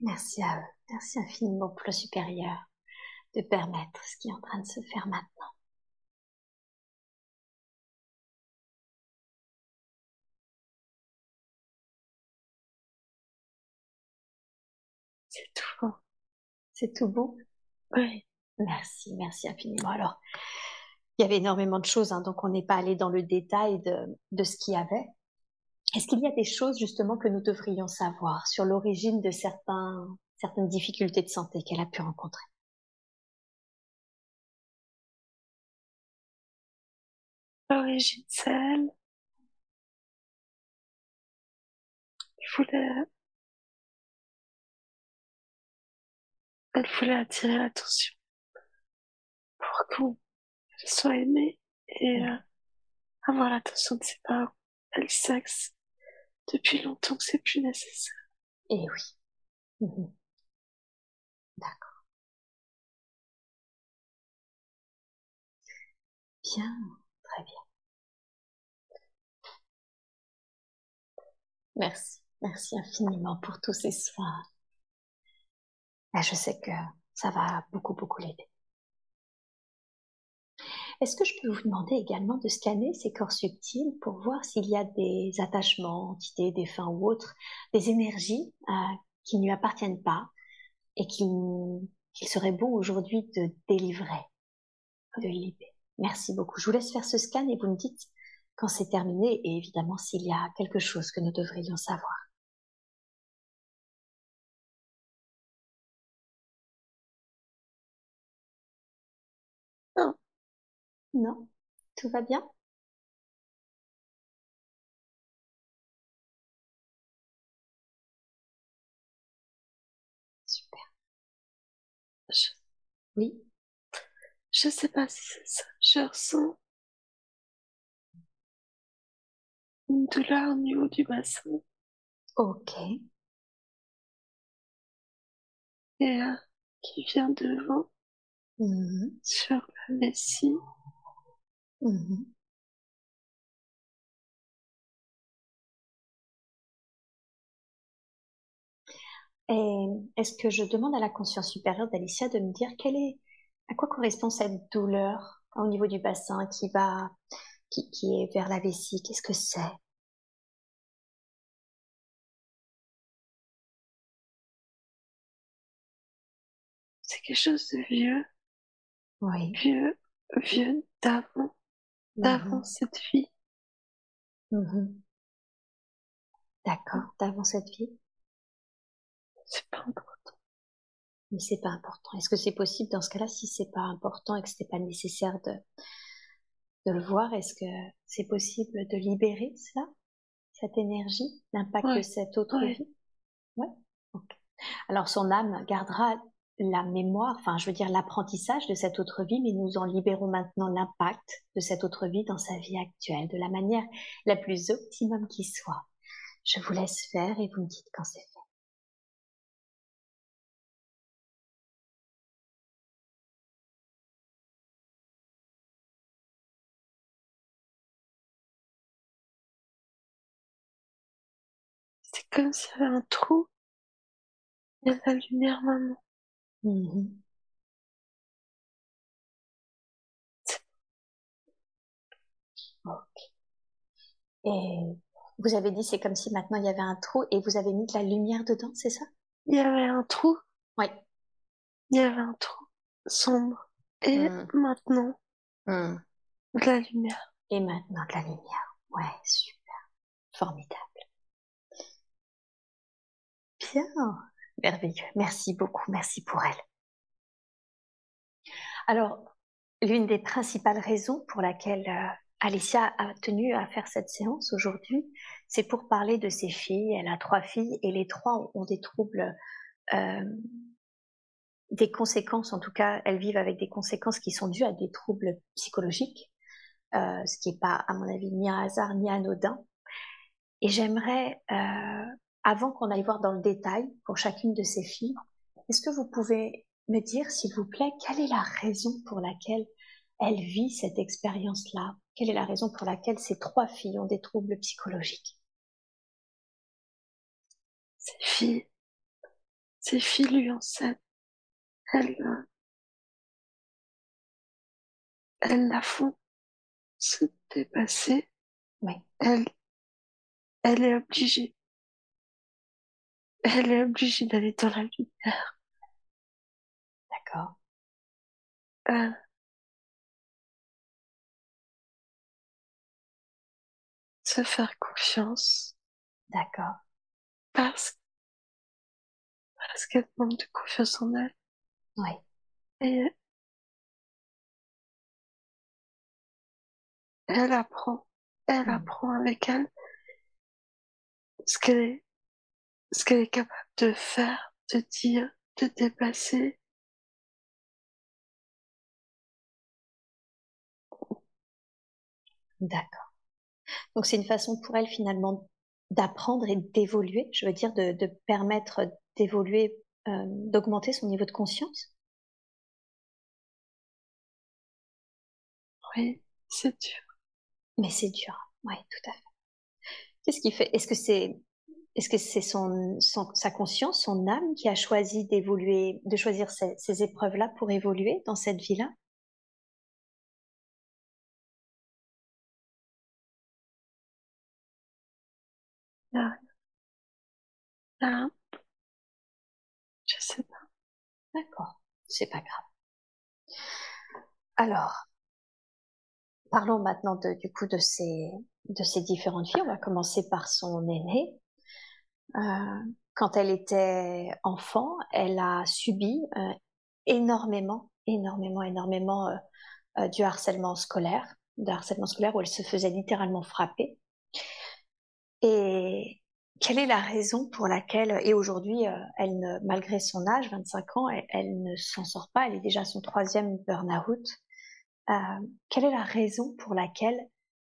Merci à eux. Merci infiniment pour le supérieur de permettre ce qui est en train de se faire maintenant. C'est tout bon. C'est tout bon? Oui. Merci, merci infiniment. Alors, il y avait énormément de choses, hein, donc on n'est pas allé dans le détail de, de ce qu'il y avait. Est-ce qu'il y a des choses justement que nous devrions savoir sur l'origine de certains, certaines difficultés de santé qu'elle a pu rencontrer? L'origine, c'est elle. Voulait... Elle voulait attirer l'attention pour qu'on soit aimé. et euh, avoir l'attention de ses parents, le sexe, depuis longtemps que c'est plus nécessaire. Eh oui. Mhm. D'accord. Bien, très bien. Merci, merci infiniment pour tous ces soins. Ben, je sais que ça va beaucoup, beaucoup l'aider. Est-ce que je peux vous demander également de scanner ces corps subtils pour voir s'il y a des attachements, entités, défunts ou autres, des énergies euh, qui ne lui appartiennent pas et qu'il serait bon aujourd'hui de délivrer, de libérer? Merci beaucoup. Je vous laisse faire ce scan et vous me dites quand c'est terminé et évidemment s'il y a quelque chose que nous devrions savoir. Non Tout va bien? Super. Oui Je sais pas si c'est ça. Je ressens une douleur au niveau du bassin. Ok. Et euh, qui vient devant mmh sur la vessie. Mmh Et est-ce que je demande à la conscience supérieure d'Alicia de me dire quelle est, à quoi correspond cette douleur au niveau du bassin qui va, qui, qui est vers la vessie? Qu'est-ce que c'est? C'est quelque chose de vieux. Oui. Vieux, vieux d'avant d'avant cette vie. Mhm. D'accord, d'avant cette vie. C'est pas important. Mais c'est pas important. Est-ce que c'est possible dans ce cas-là, si c'est pas important et que c'est pas nécessaire de, de le voir, est-ce que c'est possible de libérer ça, cette énergie, l'impact de cette autre vie? Ouais. Alors son âme gardera la mémoire, enfin je veux dire l'apprentissage de cette autre vie, mais nous en libérons maintenant l'impact de cette autre vie dans sa vie actuelle, de la manière la plus optimum qui soit. Je vous laisse faire et vous me dites quand c'est fait. C'est comme s'il un trou. Il y a la lumière maintenant. Mmh et vous avez dit c'est comme si maintenant il y avait un trou et vous avez mis de la lumière dedans, c'est ça? Il y avait un trou? Oui. Il y avait un trou sombre. Et mmh. maintenant, mmh. de la lumière. Et maintenant de la lumière. Ouais, super. Formidable. Bien. Merveilleux. Merci beaucoup. Merci pour elle. Alors, l'une des principales raisons pour laquelle euh, Alicia a tenu à faire cette séance aujourd'hui, c'est pour parler de ses filles. Elle a trois filles et les trois ont des troubles, euh, des conséquences, en tout cas, elles vivent avec des conséquences qui sont dues à des troubles psychologiques, euh, ce qui n'est pas, à mon avis, ni un hasard ni anodin. Et j'aimerais, avant qu'on aille voir dans le détail pour chacune de ces filles, est-ce que vous pouvez me dire, s'il vous plaît, quelle est la raison pour laquelle elle vit cette expérience-là? Quelle est la raison pour laquelle ces trois filles ont des troubles psychologiques? Ces filles, ces filles lui enseignent. Elles, elles la font se dépasser. Oui. Elle, elle est obligée. Elle est obligée d'aller dans la lumière. D'accord. Euh, se faire confiance. D'accord. Parce, parce qu'elle manque de confiance en elle. Oui. Et elle apprend, elle hmm. apprend avec elle ce qu'elle est, ce qu'elle est capable de faire, de dire, de dépasser, D'accord. Donc c'est une façon pour elle finalement d'apprendre et d'évoluer, je veux dire de, de permettre d'évoluer, euh, d'augmenter son niveau de conscience? Oui, c'est dur. Mais c'est dur, oui, tout à fait. Qu'est-ce qui fait Est-ce que c'est est-ce que c'est son, son, sa conscience, son âme qui a choisi d'évoluer, de choisir ces, ces épreuves-là pour évoluer dans cette vie-là? Ah, ah, je sais pas. D'accord, c'est pas grave. Alors, parlons maintenant de, du coup de ces, de ces différentes filles. On va commencer par son aînée. Euh, quand elle était enfant, elle a subi euh, énormément, énormément, énormément euh, du harcèlement scolaire, de harcèlement scolaire où elle se faisait littéralement frapper. Et quelle est la raison pour laquelle, et aujourd'hui, elle malgré son âge, 25 ans, elle, ne s'en sort pas, elle est déjà son troisième burn-out. Quelle est la raison pour laquelle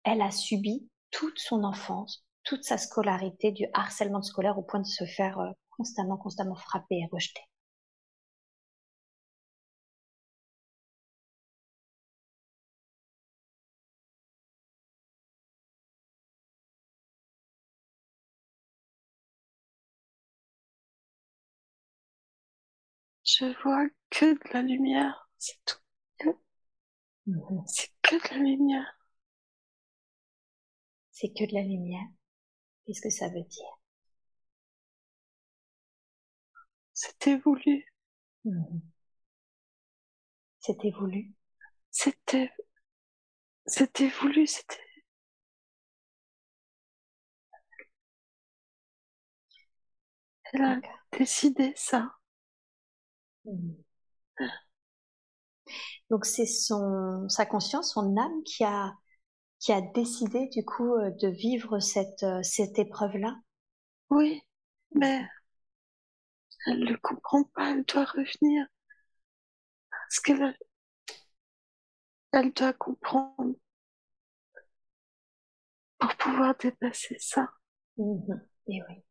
elle a subi toute son enfance, toute sa scolarité, du harcèlement scolaire au point de se faire euh, constamment, constamment frapper et rejeter Je vois que de la lumière, c'est tout. Mhm. C'est que de la lumière. C'est que de la lumière. Qu'est-ce que ça veut dire? C'était voulu. Mhm. C'était voulu. C'était, c'était voulu, c'était, elle a décidé ça. Mhm. Donc c'est son sa conscience, son âme qui a qui a décidé du coup euh, de vivre cette euh, cette épreuve-là? Oui, mais elle ne comprend pas, elle doit revenir. Parce qu'elle, elle doit comprendre pour pouvoir dépasser ça. Mhm. Et oui.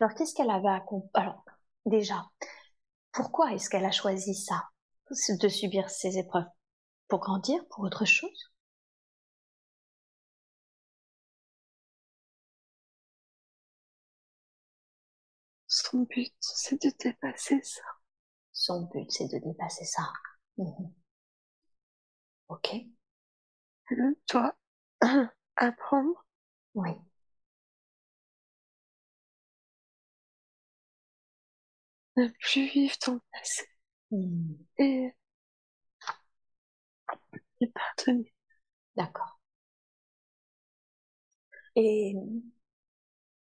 Alors qu'est-ce qu'elle avait à comp- Alors déjà, pourquoi est-ce qu'elle a choisi ça, de subir ces épreuves? Pour grandir, pour autre chose? Son but, c'est de dépasser ça. Son but, c'est de dépasser ça. Mhm. Ok. Elle doit apprendre? Oui. ne plus vivre dans le passé Mhm. et, et pardonner. D'accord. Et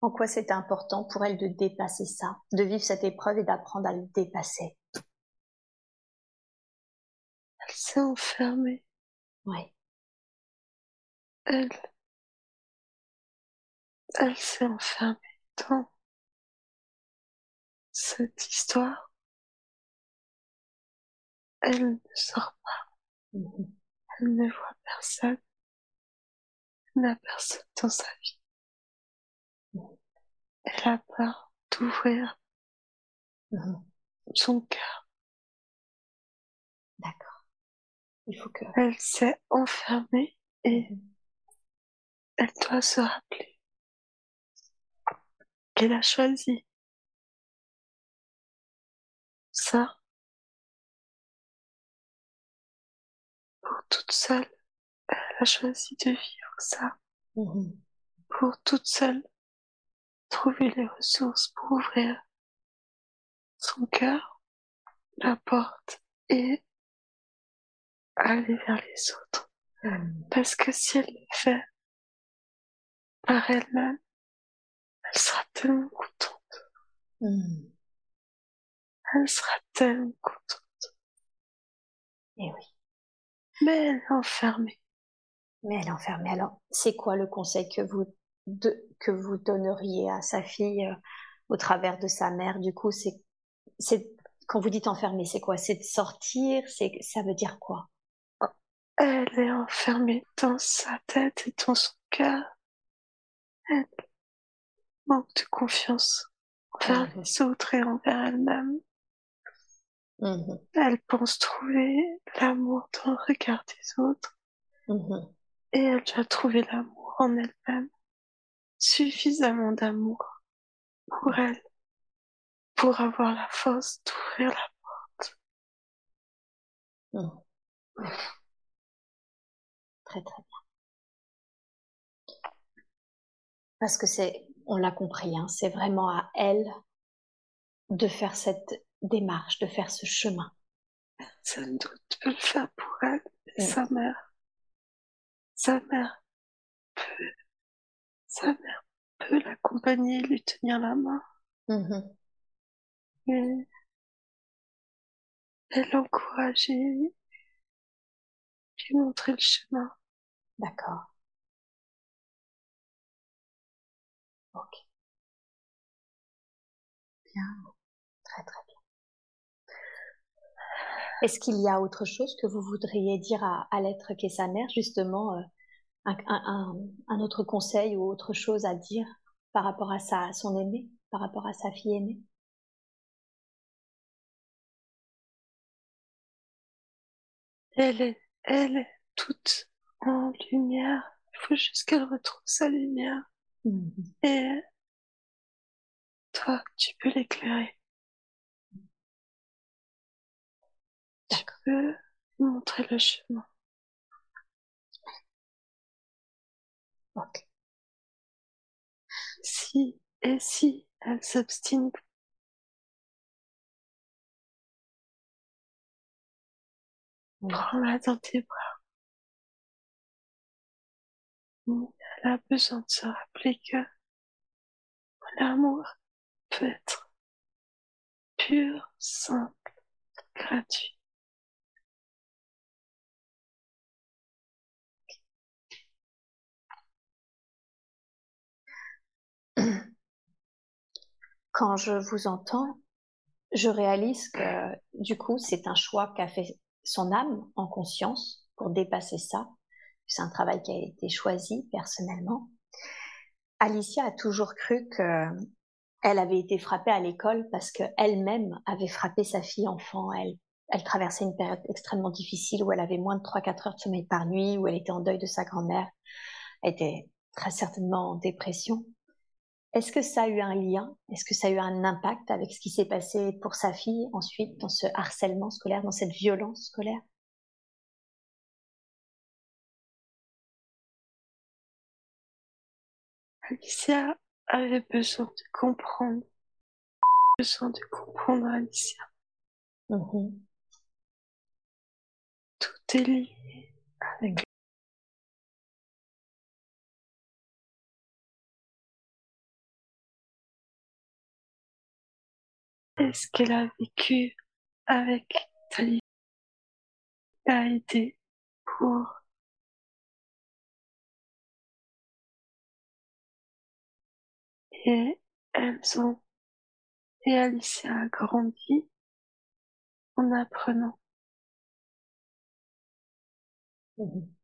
en quoi c'était important pour elle de dépasser ça, de vivre cette épreuve et d'apprendre à le dépasser? Elle s'est enfermée. Oui. Elle, elle s'est enfermée dans cette histoire. Elle ne sort pas. Mhm. Elle ne voit personne. Elle n'a personne dans sa vie. Elle a peur d'ouvrir son cœur. D'accord. Il faut que. Elle s'est enfermée et Mhm. elle doit se rappeler qu'elle a choisi ça pour toute seule. Elle a choisi de vivre ça Mhm. pour toute seule. Trouver les ressources pour ouvrir son cœur, la porte et aller vers les autres. Parce que si elle le fait par elle-même, elle sera tellement contente. Elle sera tellement contente. Et oui. Mais elle est enfermée. Mais elle est enfermée. Alors, c'est quoi le conseil que vous de, que vous donneriez à sa fille euh, au travers de sa mère Du coup, c'est c'est quand vous dites enfermée, c'est quoi? C'est de sortir? C'est ça veut dire quoi? Elle est enfermée dans sa tête et dans son cœur. Elle manque de confiance envers Mhm. les autres et envers elle-même. Mhm. Elle pense trouver l'amour dans le regard des autres Mhm. et elle doit trouver l'amour en elle-même. Suffisamment d'amour pour elle, pour avoir la force d'ouvrir la Mhm. Très très bien. Parce que c'est, on l'a compris, hein, c'est vraiment à elle de faire cette démarche, de faire ce chemin. Personne d'autre peut le faire pour elle. Et Mm. sa mère. Sa mère peut, sa mère peut l'accompagner, lui tenir la main. Mhm. Et, et l'encourager, lui montrer le chemin. D'accord. Ok. Bien. Très très bien. Est-ce qu'il y a autre chose que vous voudriez dire à, à l'être qu'est sa mère, justement, euh, un, un, un, un autre conseil ou autre chose à dire par rapport à sa, son aîné, par rapport à sa fille aînée? Elle est, elle est toute en lumière. Il faut juste qu'elle retrouve sa lumière. Mhm. Et toi, tu peux l'éclairer. Tu peux lui montrer le chemin. Ok. Si et si elle s'obstine, Mhm. prends-la dans tes bras. Elle a besoin de se rappeler que l'amour peut être pur, simple, gratuit. Quand je vous entends, je réalise que du coup, c'est un choix qu'a fait son âme en conscience pour dépasser ça. C'est un travail qui a été choisi personnellement. Alicia a toujours cru que elle avait été frappée à l'école parce qu'elle-même avait frappé sa fille enfant. Elle, elle traversait une période extrêmement difficile où elle avait moins de 3-4 heures de sommeil par nuit, où elle était en deuil de sa grand-mère. Elle était très certainement en dépression. Est-ce que ça a eu un lien? Est-ce que ça a eu un impact avec ce qui s'est passé pour sa fille ensuite dans ce harcèlement scolaire, dans cette violence scolaire? Alicia avait besoin de comprendre, besoin de comprendre Alicia. Mhm. Tout est lié avec Et ce qu'elle a vécu avec Tali a été pour et elles ont et Alicia a grandi en apprenant. Mhm.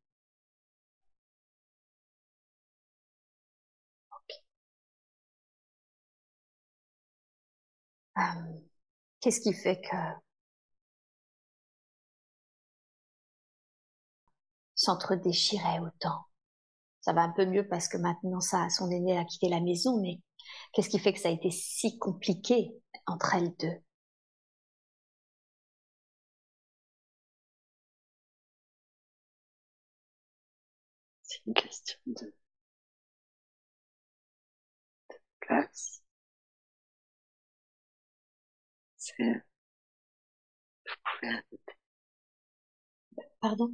Euh, Qu'est-ce qui fait que s'entre-déchirait autant Ça va un peu mieux parce que maintenant son aîné a quitté la maison, mais qu'est-ce qui fait que ça a été si compliqué entre elles deux? C'est une question de, de place. Vous pouvez répéter. Pardon?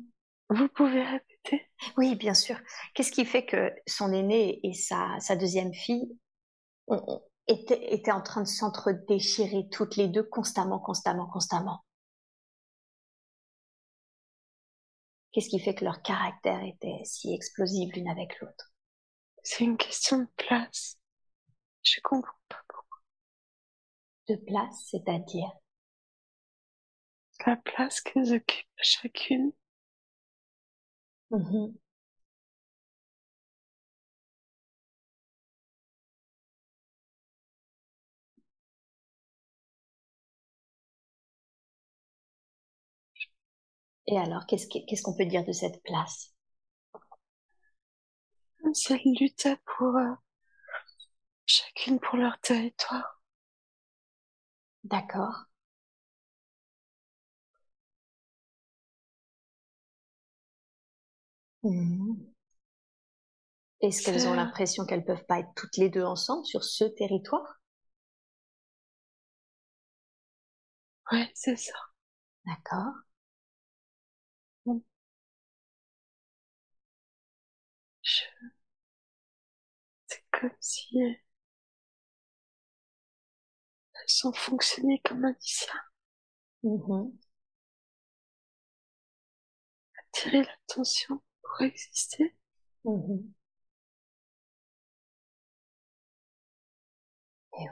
Vous pouvez répéter? Oui, bien sûr. Qu'est-ce qui fait que son aîné et sa, sa deuxième fille étaient, étaient en train de s'entre-déchirer toutes les deux constamment, constamment, constamment? Qu'est-ce qui fait que leur caractère était si explosif l'une avec l'autre? C'est une question de place. Je comprends. De place, c'est-à-dire? La place qu'elles occupent chacune Mhm. Et alors, qu'est-ce qu'on peut dire de cette place? C'est lutter pour euh, chacune pour leur territoire. D'accord. Mhm. Est-ce qu'elles ont l'impression qu'elles peuvent pas être toutes les deux ensemble sur ce territoire? Ouais, c'est ça. D'accord. C'est comme si elles ont fonctionné comme un Mmh. Attirer l'attention pour exister. Mmh. Et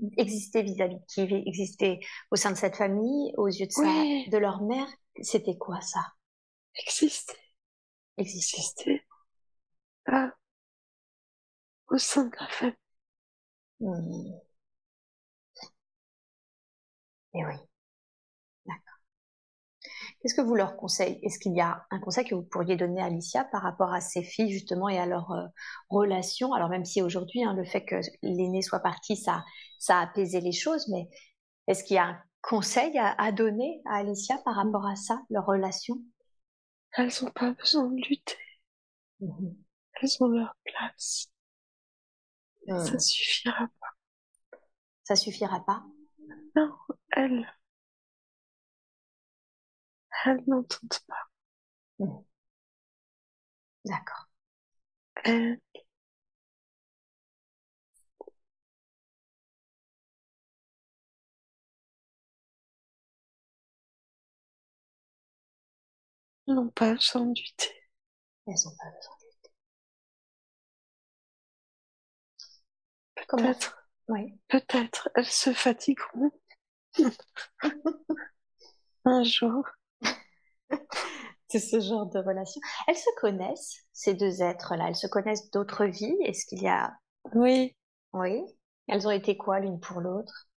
oui. Exister vis-à-vis de qui Exister au sein de cette famille, aux yeux de, de leur mère, c'était quoi ça? Exister. Exister. Ah. Au sein de la famille. Mmh. Et oui. Qu'est-ce que vous leur conseillez? Est-ce qu'il y a un conseil que vous pourriez donner à Alicia par rapport à ces filles justement et à leur euh, relation? Alors même si aujourd'hui hein, le fait que l'aîné soit parti, ça, ça a apaisé les choses, mais est-ce qu'il y a un conseil à, donner à Alicia par rapport à ça, leur relation? Elles n'ont pas besoin de lutter. Mmh Elles ont leur place. Mmh. Ça suffira pas. Ça suffira pas? Non, elles elles n'entendent pas. Mmh. D'accord. Elles n'ont pas besoin de lutter. Elles n'ont pas besoin de lutter. Peut-être. Oui. Peut-être elles se fatigueront. Un jour. C'est ce genre de relation. Elles se connaissent, ces deux êtres-là. Elles se connaissent d'autres vies. Est-ce qu'il y a... Oui. Oui. Elles ont été quoi l'une pour l'autre?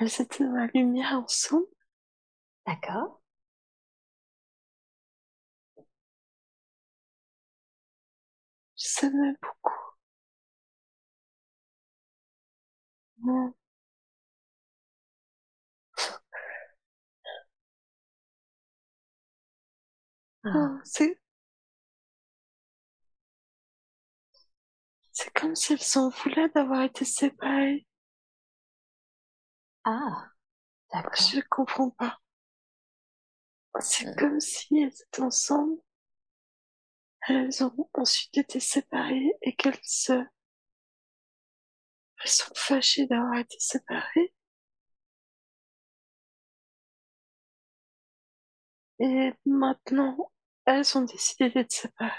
Elles étaient dans la lumière ensemble. D'accord. Beaucoup. Ah, c'est c'est comme si elles s'en voulaient d'avoir été séparées. Ah, d'accord. Je comprends pas. C'est euh. comme si elles étaient ensemble elles ont ensuite été séparées et qu'elles se... Elles sont fâchées d'avoir été séparées. Et maintenant, elles ont décidé d'être séparées.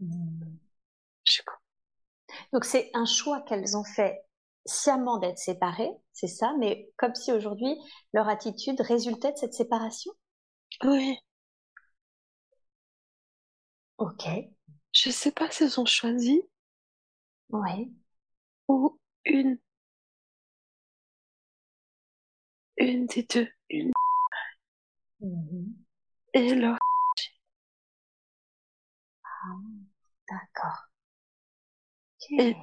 Hmm. Je Donc c'est un choix qu'elles ont fait sciemment d'être séparées, c'est ça, mais comme si aujourd'hui leur attitude résultait de cette séparation? Oui. Ok. Je sais pas si elles ont choisi. Oui. Ou une. Une des deux. Une. Mmh Et leur. Ah, d'accord. Et.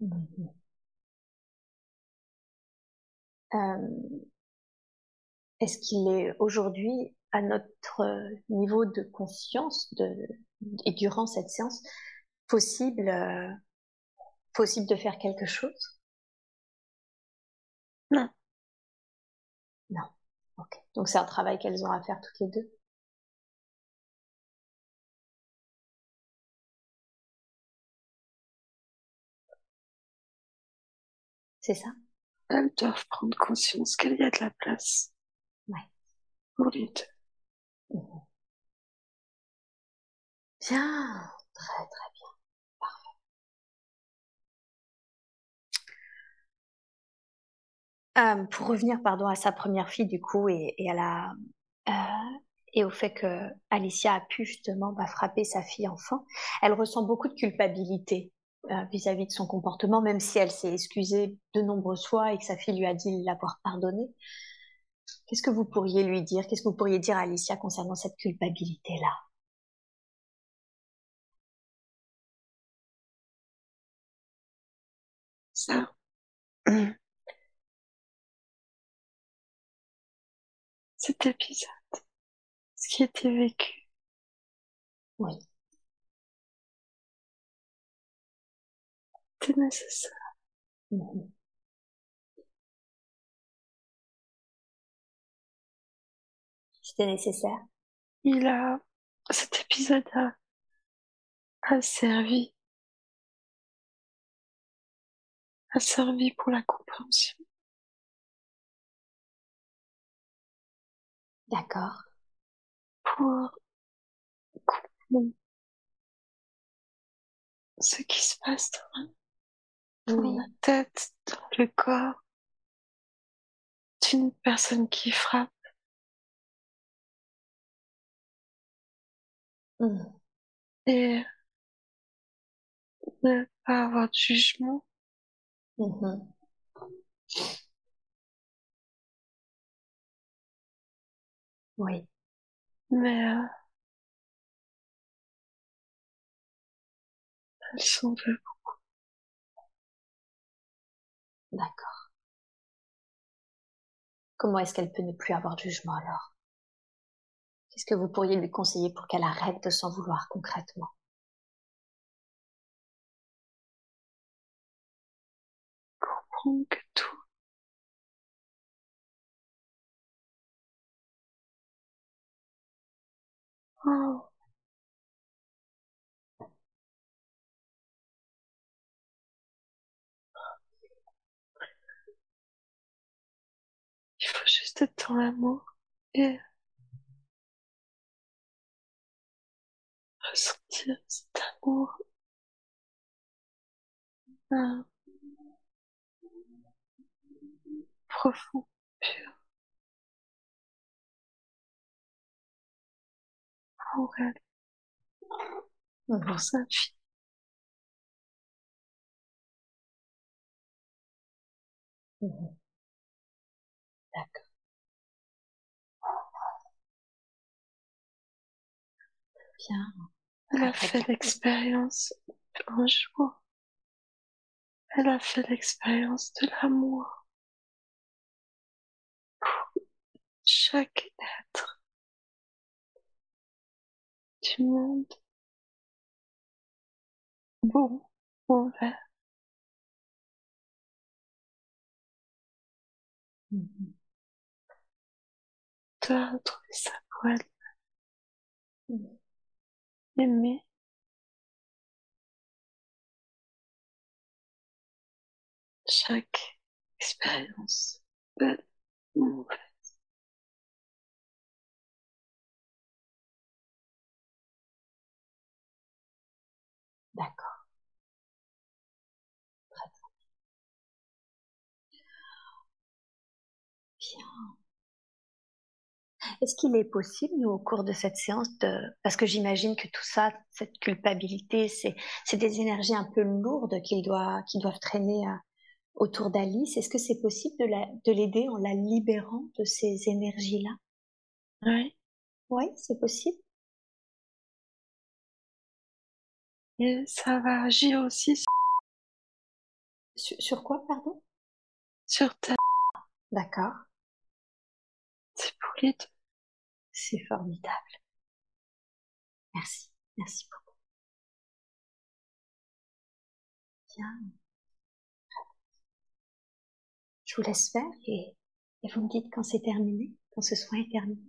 Mmh euh, Est-ce qu'il est aujourd'hui à notre euh, niveau de conscience de, et durant cette séance possible euh, possible de faire quelque chose? Non. Non. Ok. Donc c'est un travail qu'elles ont à faire toutes les deux? C'est ça? Elles doivent prendre conscience qu'il y a de la place. Ouais. Pour les deux. Mmh. Bien, très très bien, parfait. Euh, pour revenir, pardon, à sa première fille du coup et, à la euh, et au fait que Alicia a pu justement bah, frapper sa fille enfant, elle ressent beaucoup de culpabilité euh, vis-à-vis euh, -vis de son comportement, même si elle s'est excusée de nombreuses fois et que sa fille lui a dit l'avoir pardonné. Qu'est-ce que vous pourriez lui dire? Qu'est-ce que vous pourriez dire à Alicia concernant cette culpabilité-là? Ça. Cet épisode, ce qui était vécu, Oui, c'était nécessaire. Mhm. Nécessaire. Il a, cet épisode a, a servi, a servi pour la compréhension. D'accord. pour comprendre ce qui se passe dans, dans Oui. la tête, dans le corps d'une personne qui frappe Mhm. et ne pas avoir de jugement, Mhm. Oui. mais euh, elle s'en veut. D'accord. Comment est-ce qu'elle peut ne plus avoir de jugement alors? Qu'est-ce que vous pourriez lui conseiller pour qu'elle arrête de s'en vouloir concrètement? Comprendre que tout oh, il faut juste être dans l'amour et ressentir cet amour profond, pur pour elle, pour sa fille. D'accord. Bien. Elle a fait l'expérience un jour. Elle a fait l'expérience de l'amour. Chaque être du monde, bon, mauvais, ça pour elle, Mhm. Aimer chaque expérience, belle ou Est-ce qu'il est possible, nous, au cours de cette séance, de... parce que j'imagine que tout ça, cette culpabilité, c'est, des énergies un peu lourdes qui doivent, traîner euh, autour d'Alice. Est-ce que c'est possible de, la, de l'aider en la libérant de ces énergies-là? Oui, Oui, c'est possible. et ça va agir aussi Sur, sur quoi, pardon? Sur ta, D'accord. c'est pour les deux. C'est formidable. Merci. Merci beaucoup. Bien. Je vous laisse faire et, et vous me dites quand c'est terminé, quand ce soin est terminé.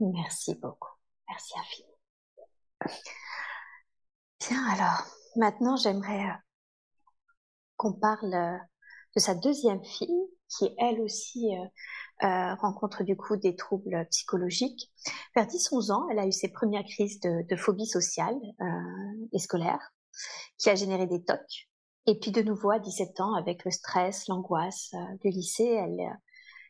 Merci beaucoup. Merci infiniment. Bien, alors, maintenant, j'aimerais euh, qu'on parle euh, de sa deuxième fille, qui elle aussi euh, rencontre du coup des troubles psychologiques. Vers 10-11 ans, elle a eu ses premières crises de, phobie sociale et scolaire, qui a généré des tocs. Et puis de nouveau, à 17 ans, avec le stress, l'angoisse du lycée, elle,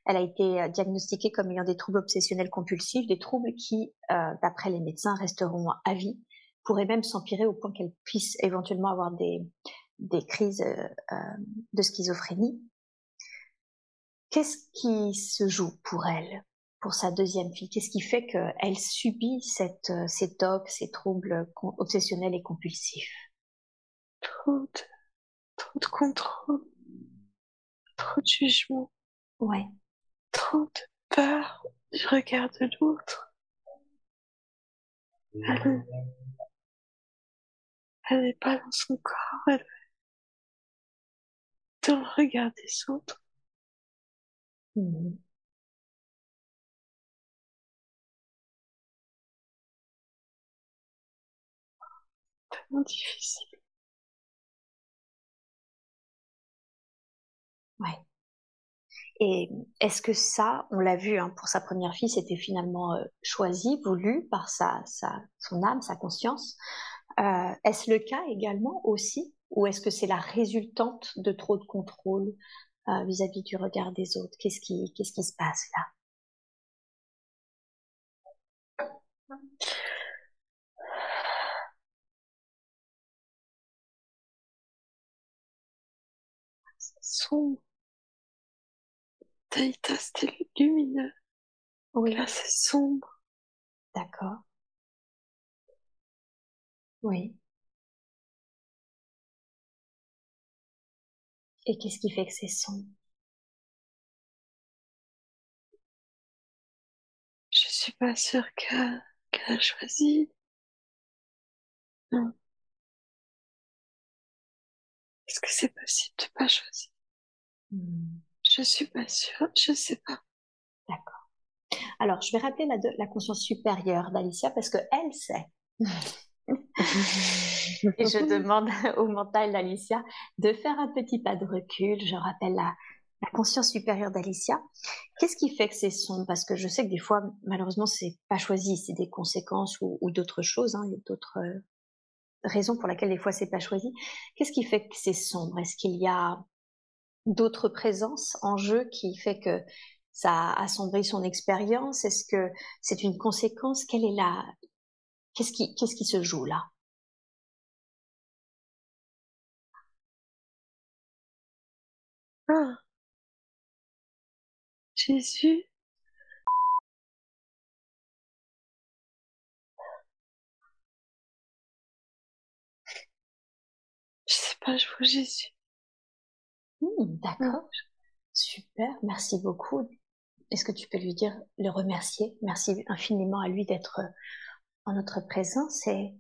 elle a été diagnostiquée comme ayant des troubles obsessionnels compulsifs, des troubles qui, d'après les médecins, resteront à vie, pourraient même s'empirer au point qu'elle puisse éventuellement avoir des, des crises euh, euh, de schizophrénie. Qu'est-ce qui se joue pour elle, pour sa deuxième fille? Qu'est-ce qui fait qu'elle subit cette, euh, ces tocs, ces troubles obsessionnels et compulsifs? Trop de, trop de contrôle, trop de jugement. Ouais. Trop de peur Je regarde l'autre. Elle, elle n'est pas dans son corps, elle dans le regard des autres. Mmh. Tellement difficile. Et est-ce que ça, on l'a vu hein, pour sa première fille, c'était finalement euh, choisi, voulu par sa, son âme, sa conscience. Euh, est-ce le cas également aussi ou est-ce que c'est la résultante de trop de contrôle euh, vis-à-vis du regard des autres? Qu'est-ce qui, se passe là? Taïta, c'était lumineux. Oui. Là, c'est sombre. D'accord. Oui. Et qu'est-ce qui fait que c'est sombre? Je suis pas sûre qu'elle a choisi. Non. Est-ce que c'est possible de pas choisir? Hmm. Je suis pas sûre, je sais pas. D'accord. Alors, je vais rappeler la, la conscience supérieure d'Alicia parce que elle sait. Et je demande au mental d'Alicia de faire un petit pas de recul. Je rappelle la, conscience supérieure d'Alicia. Qu'est-ce qui fait que c'est sombre? Parce que je sais que des fois, malheureusement, c'est pas choisi, c'est des conséquences ou, d'autres choses. Hein. Il y a d'autres euh, raisons pour lesquelles des fois c'est pas choisi. Qu'est-ce qui fait que c'est sombre? Est-ce qu'il y a d'autres présences en jeu qui fait que ça assombrit son expérience? Est-ce que c'est une conséquence? Quelle est la Qu'est-ce qui, se joue là? Ah. Jésus. Je sais pas, je vois Jésus. Hmm, d'accord. Super, merci beaucoup. Est-ce que tu peux lui dire, le remercier? Merci infiniment à lui d'être en notre présence et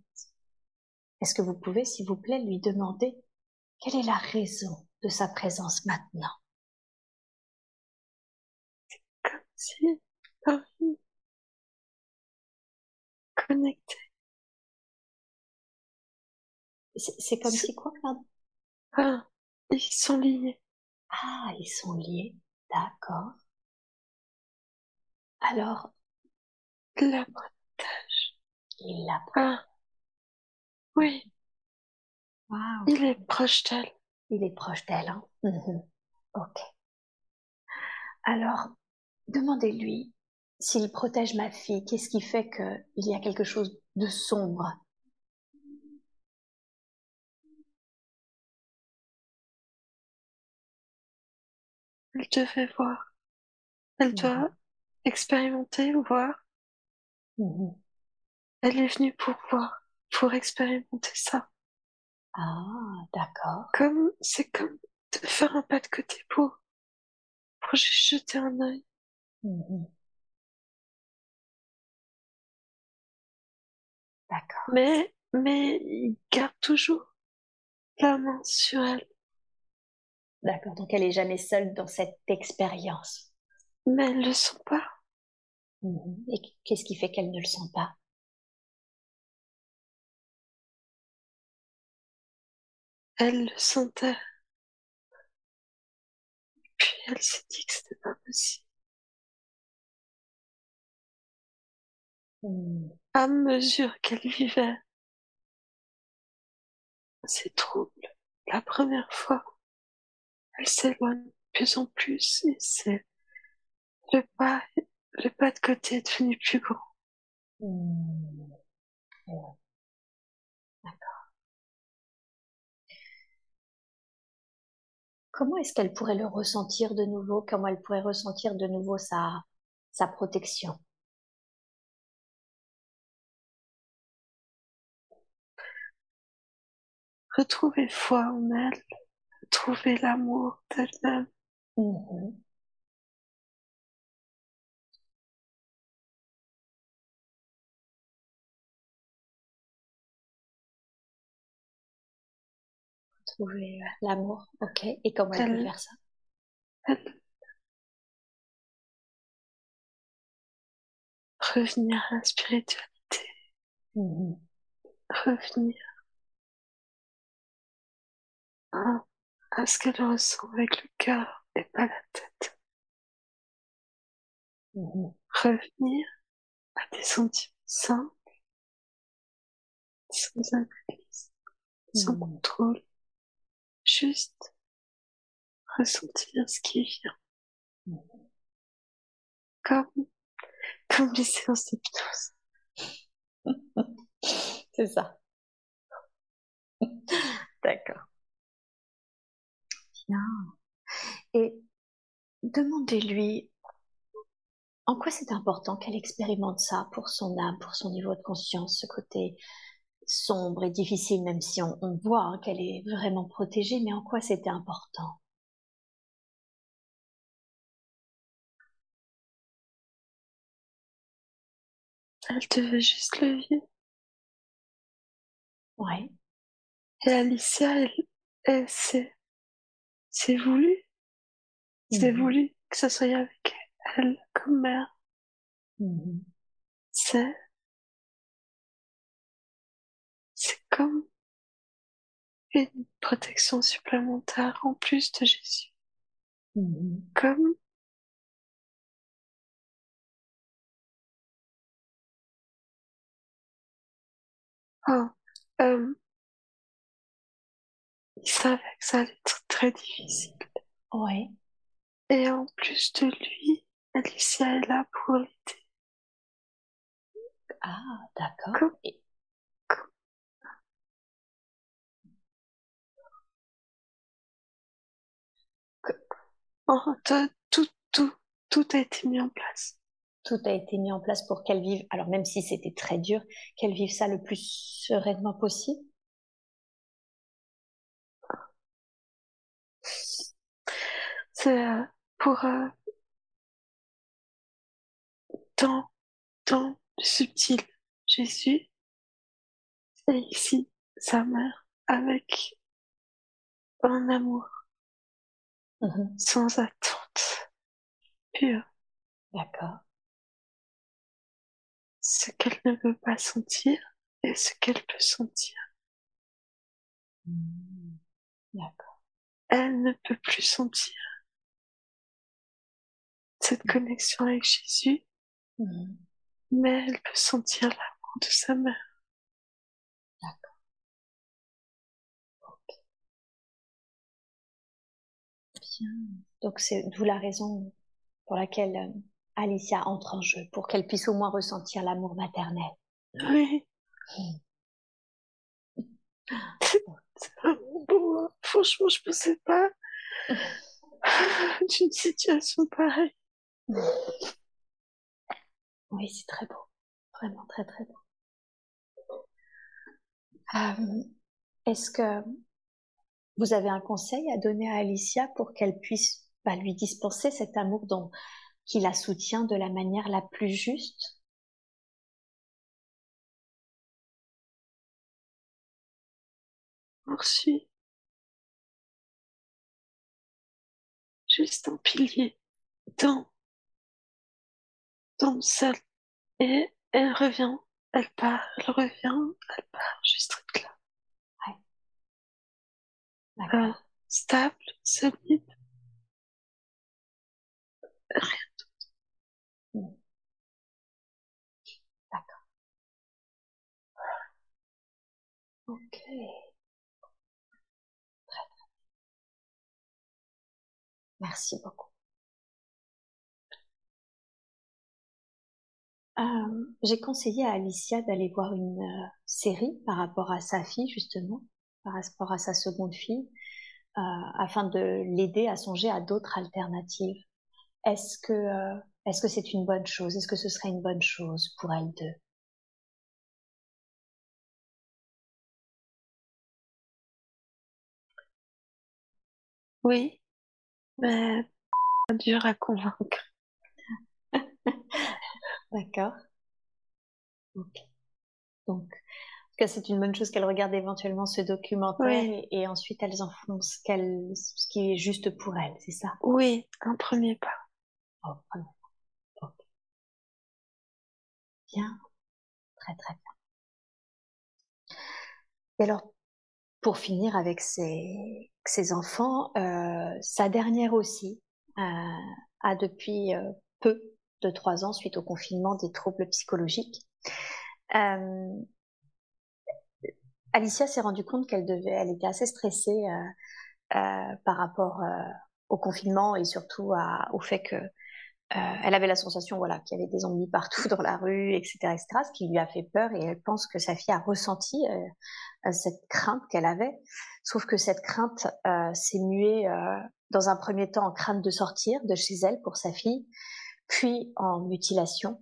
est-ce que vous pouvez, s'il vous plaît, lui demander quelle est la raison de sa présence maintenant? Comme si Paris connecté. C'est comme si quoi, pardon? Ah, ils sont liés. Ah, ils sont liés, d'accord. Alors, l'avantage. Il l'a Ah, oui. Wow. Il est proche d'elle. Il est proche d'elle. Hein mhm. Ok. Alors, demandez-lui s'il protège ma fille. Qu'est-ce qui fait qu'il y a quelque chose de sombre? Elle devait voir. Elle doit expérimenter, voir. Mhm. Elle est venue pour voir, pour expérimenter ça. Ah, d'accord. Comme, c'est comme de faire un pas de côté pour, pour juste jeter un œil. Mhm. D'accord. Mais, mais il garde toujours la main sur elle. D'accord, donc elle est jamais seule dans cette expérience. Mais elle le sent pas. Mhm. Et qu'est-ce qui fait qu'elle ne le sent pas? Elle le sentait. Puis elle s'est dit que c'était pas possible. Hmm. À mesure qu'elle vivait ces troubles, la première fois, elle s'éloigne de plus en plus et c'est le pas, le pas de côté est devenu plus grand. Hmm. D'accord. Comment est-ce qu'elle pourrait le ressentir de nouveau? Comment elle pourrait ressentir de nouveau sa, sa protection? Retrouver foi en elle, retrouver l'amour d'elle-même. Mhm. Retrouver euh, l'amour, ok. Et comment elle peut faire ça? Elle revenir à la spiritualité, Mhm. revenir à, à ce qu'elle ressent avec le cœur et pas la tête. Mhm. Revenir à des sentiments simples, sans analyse, sans Mhm. contrôle, juste ressentir ce qui vient. Mhm. Comme, comme les séances d'hypnose. C'est ça. D'accord. Bien. Et demandez-lui en quoi c'est important qu'elle expérimente ça pour son âme, pour son niveau de conscience, ce côté sombre et difficile, même si on, on voit hein, qu'elle est vraiment protégée, mais en quoi c'était important? Elle devait juste le vivre. Ouais. Et Alicia, elle, elle c'est, c'est voulu. C'est Mhm. voulu que ce soit avec elle comme mère. Mhm. C'est, c'est comme une protection supplémentaire en plus de Jésus. Mhm. Comme oh, euh, il savait que ça allait être très difficile. Ouais. Et en plus de lui, Alicia est là pour l'aider. Ah, d'accord. Comme- Oh, tout, tout, tout a été mis en place. tout a été mis en place pour qu'elle vive, alors même si c'était très dur, qu'elle vive ça le plus sereinement possible. C'est euh, pour euh, dans, dans le subtil Jésus et ici sa mère avec un amour Mhm. sans attente, pur, D'accord. ce qu'elle ne veut pas sentir et ce qu'elle peut sentir. Mhm. D'accord. Elle ne peut plus sentir cette connexion avec Jésus, Mhm. mais elle peut sentir l'amour de sa mère. Bien. Donc c'est d'où la raison pour laquelle euh, Alicia entre en jeu, pour qu'elle puisse au moins ressentir l'amour maternel. Oui. C'est vraiment beau. Franchement, je pensais pas d'une situation pareille. Oui, c'est très beau. Vraiment très très beau. Euh, Est-ce que vous avez un conseil à donner à Alicia pour qu'elle puisse bah, lui dispenser cet amour dont, qui la soutient de la manière la plus juste? Poursuis. juste un pilier dans, dans le sol. Et elle revient, elle part, elle revient, elle part, juste là. Ouais. Stable, solide. Rien. D'accord. Ok. Merci beaucoup. Euh, j'ai conseillé à Alicia d'aller voir une euh, série par rapport à sa fille, justement, par rapport à sa seconde fille, euh, afin de l'aider à songer à d'autres alternatives. Est-ce que est-ce que c'est une bonne chose? Est-ce que ce serait une bonne chose pour elles deux Oui, mais dur à convaincre. D'accord. Ok. Donc, en tout cas, c'est une bonne chose qu'elles regardent éventuellement ce documentaire Oui. et, et ensuite elles en font ce, qu'elles- ce qui est juste pour elles, c'est ça? Oui, un premier pas. Oh, vraiment. Ok. Bien, très très bien. Et alors, pour finir avec ses, enfants, euh, sa dernière aussi euh, a depuis euh, peu de trois ans, suite au confinement, des troubles psychologiques. Alicia s'est rendue compte qu'elle devait, elle était assez stressée par rapport au confinement et surtout au fait que elle avait la sensation, voilà, qu'il y avait des zombies partout dans la rue, etc., etc., ce qui lui a fait peur et elle pense que sa fille a ressenti euh, cette crainte qu'elle avait. Sauf que cette crainte euh, s'est muée euh, dans un premier temps en crainte de sortir de chez elle pour sa fille, puis en mutilation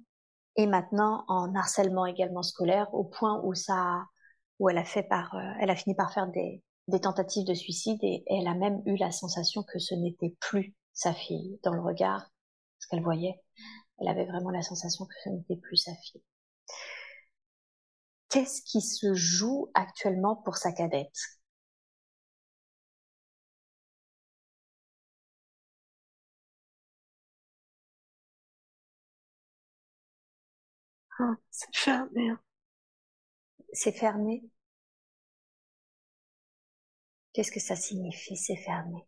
et maintenant en harcèlement également scolaire au point où ça, où elle a fait par, euh, elle a fini par faire des, des tentatives de suicide et elle a même eu la sensation que ce n'était plus sa fille dans le regard, ce qu'elle voyait. Elle avait vraiment la sensation que ce n'était plus sa fille. Qu'est-ce qui se joue actuellement pour sa cadette? Ah, c'est fermé. hein. C'est fermé? Qu'est-ce que ça signifie, c'est fermé?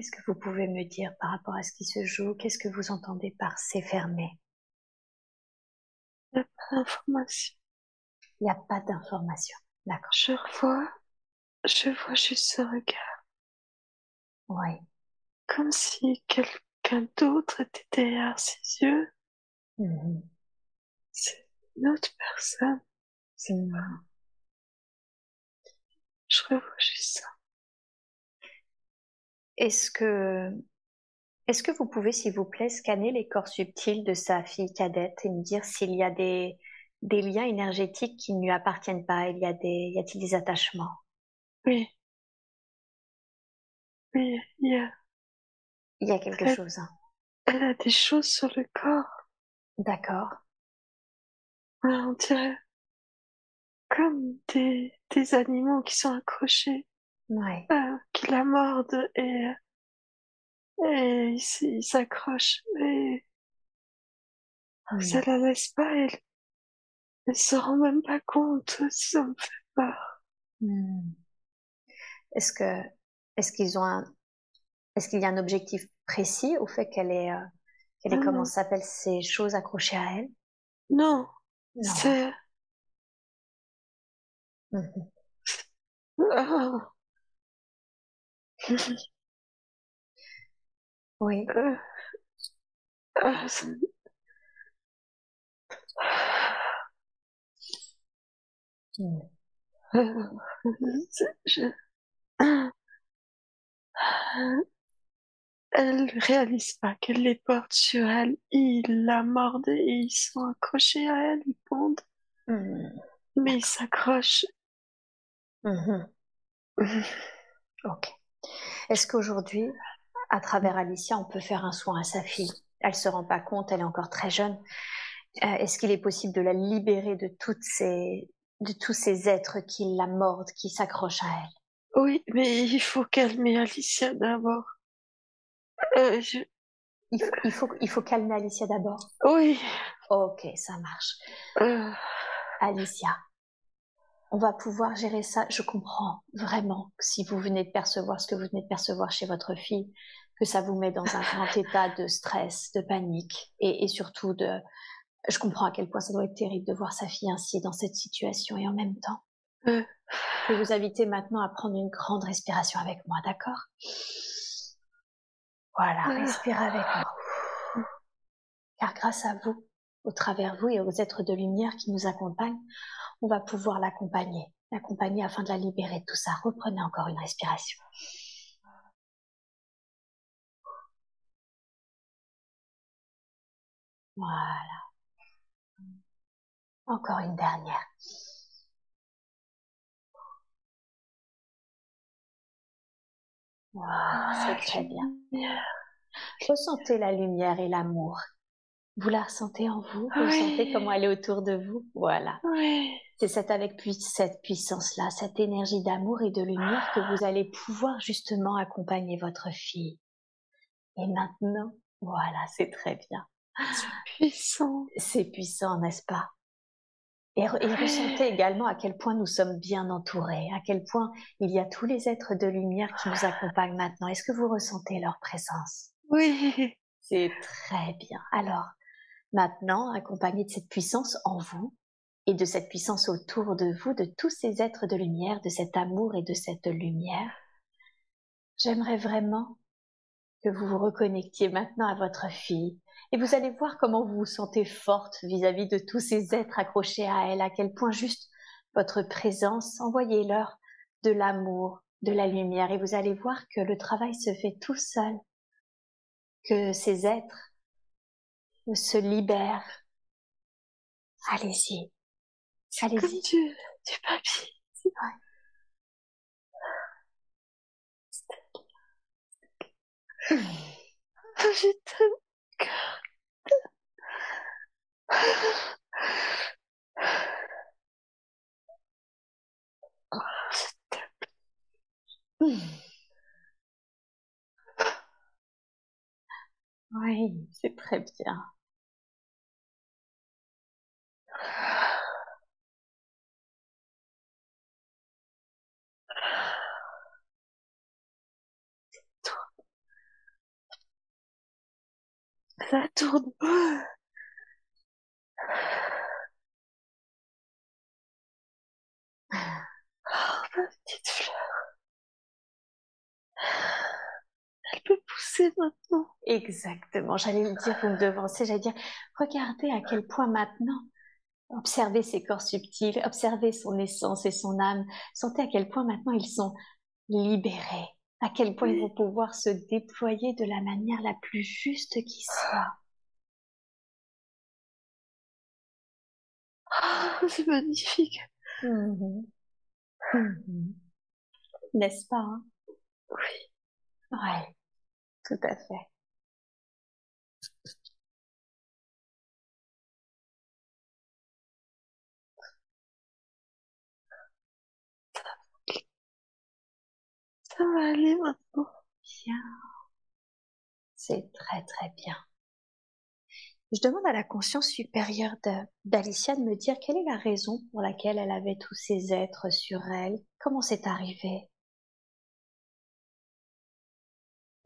Qu'est-ce que vous pouvez me dire par rapport à ce qui se joue? Qu'est-ce que vous entendez par c'est fermé Il n'y a pas d'information. Il n'y a pas d'information. D'accord. Je revois, je vois juste ce regard. Oui. Comme si quelqu'un d'autre était derrière ses yeux. Mhm. C'est une autre personne. Mhm. Je revois juste ça. Est-ce que, est-ce que vous pouvez, s'il vous plaît, scanner les corps subtils de sa fille cadette et me dire s'il y a des, des liens énergétiques qui ne lui appartiennent pas? Il y a des, y a-t-il des attachements? Oui. Oui, il y a, Il y a quelque Elle- chose. hein. elle a des choses sur le corps. D'accord. Ouais, on dirait comme des, des animaux qui sont accrochés, Ouais. euh, qui la mordent et, et ils s- ils s'accrochent. Et Mhm. ça la laisse pas, elle, elle se rend même pas compte. Ça me fait peur. Mhm. Est-ce que, est-ce qu'ils ont un, est-ce qu'il y a un objectif précis au fait qu'elle ait, euh, qu'elle ait, Ah comment s'appelle, ces choses accrochées à elle? Non, Non. c'est, ah, Oui. euh, ça euh, je, elle réalise pas qu'elle les porte sur elle. Ils la mordent et ils sont accrochés à elle, ils pondent. Hmm. Mais ils s'accrochent. Mhm. Ok. Est-ce qu'aujourd'hui, à travers Alicia, on peut faire un soin à sa fille? Elle se rend pas compte, elle est encore très jeune. Euh, Est-ce qu'il est possible de la libérer de toutes ces, de tous ces êtres qui la mordent, qui s'accrochent à elle? Oui, mais il faut calmer Alicia d'abord. Euh, je- il, faut- il faut, il faut calmer Alicia d'abord? Oui. Ok, ça marche. Euh, Alicia, on va pouvoir gérer ça. Je comprends vraiment que si vous venez de percevoir ce que vous venez de percevoir chez votre fille, que ça vous met dans un grand état de stress, de panique et, et surtout de... Je comprends à quel point ça doit être terrible de voir sa fille ainsi dans cette situation et en même temps, Euh. je vais vous inviter maintenant à prendre une grande respiration avec moi, d'accord? Voilà, Euh. respirez avec moi. Car grâce à vous, au travers vous et aux êtres de lumière qui nous accompagnent, on va pouvoir l'accompagner, l'accompagner afin de la libérer de tout ça. Reprenez encore une respiration. Voilà. Encore une dernière. Voilà, c'est très bien. Ressentez la lumière et l'amour. Vous la ressentez en vous? Vous sentez comment elle est autour de vous? Voilà. C'est cette avec puis- cette puissance-là, cette énergie d'amour et de lumière que vous allez pouvoir justement accompagner votre fille. Et maintenant, voilà, c'est très bien. Puissant. C'est puissant, n'est-ce pas? Et, re- et ressentez également à quel point nous sommes bien entourés, à quel point il y a tous les êtres de lumière qui nous accompagnent maintenant. Est-ce que vous ressentez leur présence? Oui. C'est très bien. Alors, maintenant, accompagné de cette puissance en vous et de cette puissance autour de vous, de tous ces êtres de lumière, de cet amour et de cette lumière, j'aimerais vraiment que vous vous reconnectiez maintenant à votre fille. Et vous allez voir comment vous vous sentez forte vis-à-vis de tous ces êtres accrochés à elle, à quel point juste votre présence, envoyez-leur de l'amour, de la lumière, et vous allez voir que le travail se fait tout seul, que ces êtres se libèrent. Allez-y, Comme allez-y. du, du papier. Ah, J'ai tellement cœur. Oui, c'est très bien. Ça tourne. Oh, petite fleur. Elle peut pousser maintenant. Exactement. J'allais le dire, vous me devancez, j'allais dire, regardez à quel point maintenant, observez ces corps subtils, observez son essence et son âme, sentez à quel point maintenant ils sont libérés, à quel point ils vont pouvoir se déployer de la manière la plus juste qui soit. Oh, c'est magnifique. Mhm. Mhm. N'est-ce pas hein? Oui. Ouais, tout à fait. Ça va aller maintenant. Bien. C'est très très bien. Je demande à la conscience supérieure d'Alicia de me dire quelle est la raison pour laquelle elle avait tous ces êtres sur elle. Comment c'est arrivé?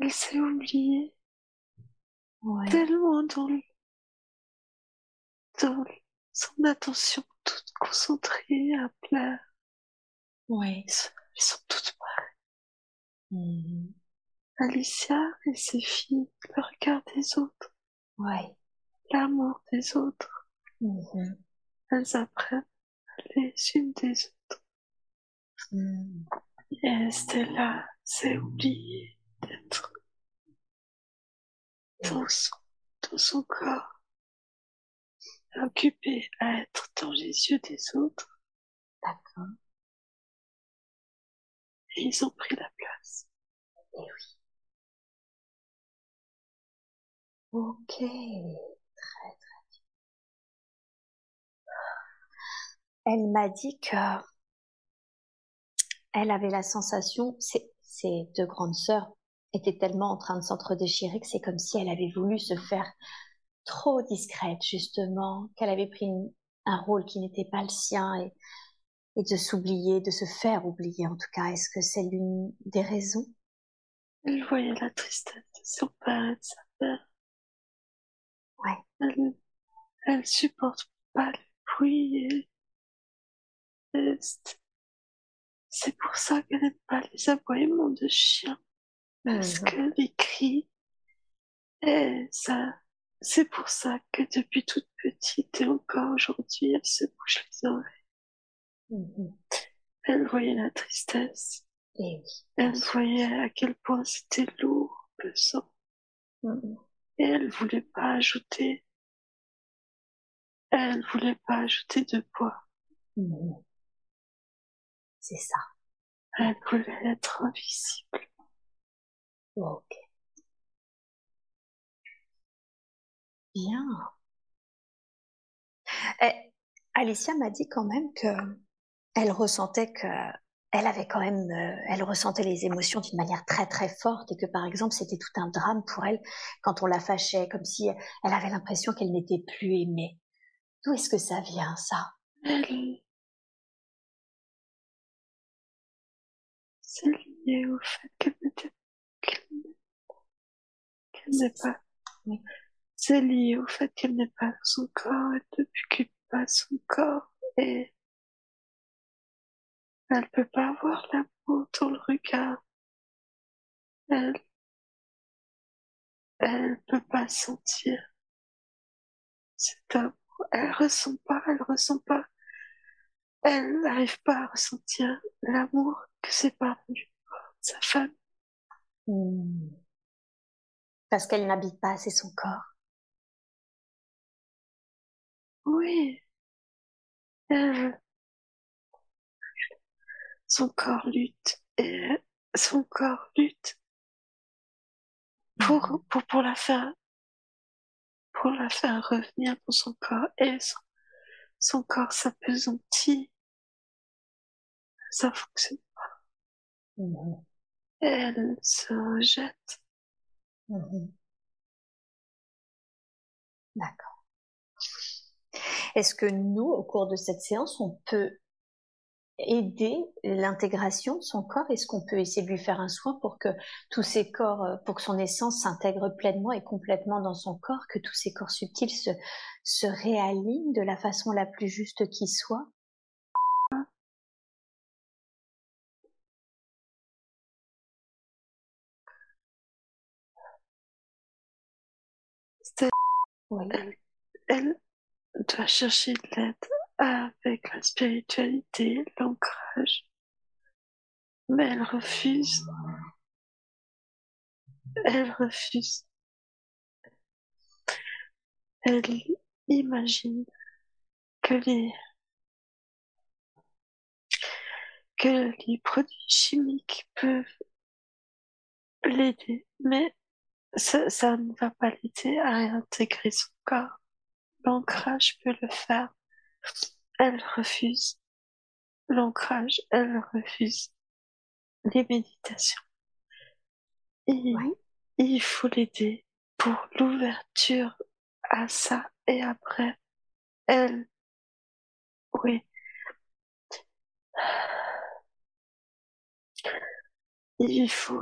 Elle s'est oubliée Ouais. tellement dans le, dans le- son attention toute concentrée à plat. Ouais. Ils sont, ils sont toutes Mhm. Alicia et ses filles, le regard des autres, Ouais. l'amour des autres. Mhm. Elles apprennent les unes des autres. Mhm. Et Stella s'est oubliée d'être dans son, dans son corps, occupé à être dans les yeux des autres. D'accord. Et ils ont pris la place. Et oui. Ok. Très, très bien. Elle m'a dit que elle avait la sensation, ses, ses deux grandes sœurs étaient tellement en train de s'entre-déchirer que c'est comme si elle avait voulu se faire trop discrète, justement, qu'elle avait pris un rôle qui n'était pas le sien et, et de s'oublier, de se faire oublier en tout cas. Est-ce que c'est l'une des raisons? Elle voyait la tristesse de son père et de sa mère. Ouais. Elle, elle supporte pas le bruit et, et c'est- c'est pour ça qu'elle n'aime pas les aboiements de chiens. Parce Mhm. que les cris, et ça, c'est pour ça que depuis toute petite et encore aujourd'hui, elle se bouche les oreilles. Mhm. Elle voyait la tristesse. Et oui. Elle voyait à quel point c'était lourd, pesant. Mhm. Et elle voulait pas ajouter, elle voulait pas ajouter de poids. C'est ça. Elle voulait être invisible. Ok. Bien. Eh, Alicia m'a dit quand même que elle ressentait que elle avait quand même, euh, elle ressentait les émotions d'une manière très très forte et que par exemple c'était tout un drame pour elle quand on la fâchait, comme si elle avait l'impression qu'elle n'était plus aimée. D'où est-ce que ça vient ça? C'est lié au fait qu'elle n'est- qu'elle n'est pas, c'est lié au fait qu'elle n'est pas son corps, elle ne s'occupe pas de son corps et elle peut pas avoir l'amour dans le regard. Elle, elle peut pas sentir cet amour. Elle ressent pas, elle ressent pas, elle n'arrive pas à ressentir l'amour que ses parents lui sa. Hmm. Parce qu'elle n'habite pas assez son corps. Oui. Elle, son corps lutte et son corps lutte pour, pour, pour la faire, pour la faire revenir dans son corps et son, son corps s'apesantit. Ça fonctionne. Mhm. Elle se rejette. Mhm. D'accord. Est-ce que nous, au cours de cette séance, on peut aider l'intégration de son corps? Est-ce qu'on peut essayer de lui faire un soin pour que tous ces corps, euh, pour que son essence s'intègre pleinement et complètement dans son corps, que tous ces corps subtils se, se réalignent de la façon la plus juste qui soit? Elle, elle doit chercher de l'aide avec la spiritualité, l'ancrage. Mais elle refuse. Elle refuse. Elle imagine que les que les produits chimiques peuvent l'aider, mais ça, ça ne va pas l'aider à réintégrer son corps. L'ancrage peut le faire. Elle refuse. L'ancrage, elle refuse. Les méditations. Il, Ouais. il faut l'aider pour l'ouverture à ça et après, elle, oui. Il faut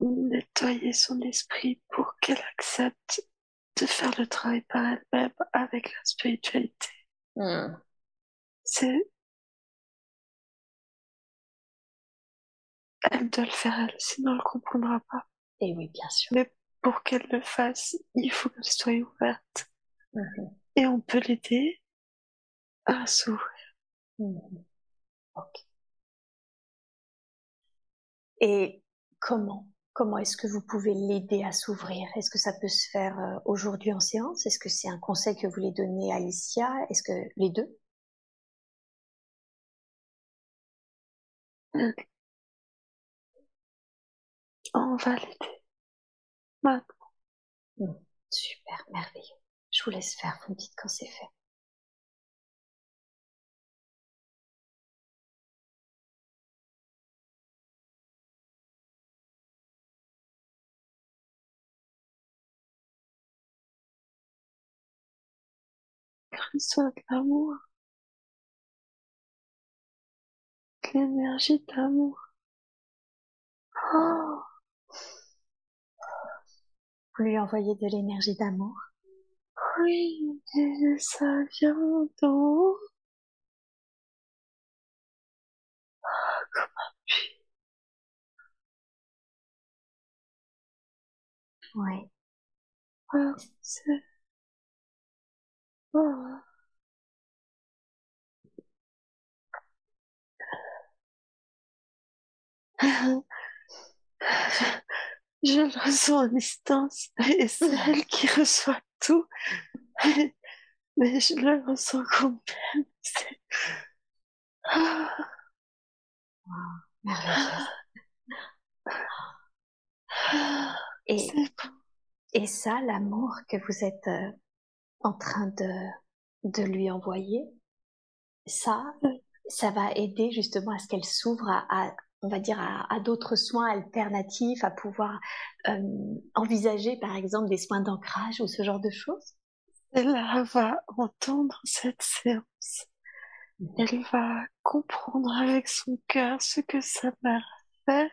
nettoyer son esprit pour qu'elle accepte de faire le travail par elle-même avec la spiritualité. Hmm. C'est, elle doit le faire elle, sinon elle comprendra pas. Et oui, bien sûr. Mais pour qu'elle le fasse, il faut qu'elle soit ouverte. Mhm. Et on peut l'aider à s'ouvrir. Ok. Et comment comment est-ce que vous pouvez l'aider à s'ouvrir? Est-ce que ça peut se faire euh, aujourd'hui en séance? Est-ce que c'est un conseil que vous voulez donner à Alicia? Est-ce que les deux? On va l'aider. Maintenant. Hmm, super, merveilleux. Je vous laisse faire, vous me dites quand c'est fait. Reçois de l'amour, l'énergie d'amour. Oh, Vous lui envoyez de l'énergie d'amour oui, et ça vient d'en haut. Comme un puits. Oui. Ah, c'est... Je le ressens à distance et c'est elle qui reçoit tout. Mais je le ressens quand même. Et ça, l'amour que vous êtes euh, en train de, de lui envoyer, ça, ça va aider justement à ce qu'elle s'ouvre à, on va dire, à, d'autres soins alternatifs, à pouvoir euh, envisager par exemple des soins d'ancrage ou ce genre de choses. Elle va entendre cette séance. Elle va comprendre avec son cœur ce que sa mère fait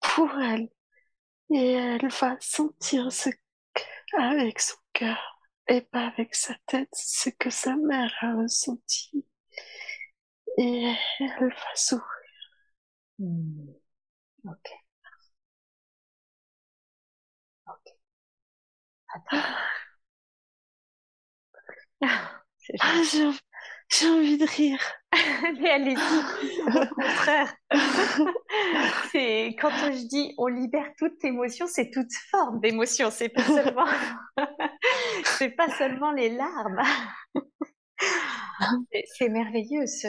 pour elle. Et elle va sentir ce avec son cœur et pas avec sa tête ce que sa mère a ressenti. Et elle va s'ouvrir. Hmm. Ok. Ok. Attends. C'est Ah, j'ai envie de rire. Mais allez-y, au contraire. c'est quand je dis on libère toute émotion, c'est toute forme d'émotion, c'est pas seulement c'est pas seulement les larmes. C'est- merveilleux ce,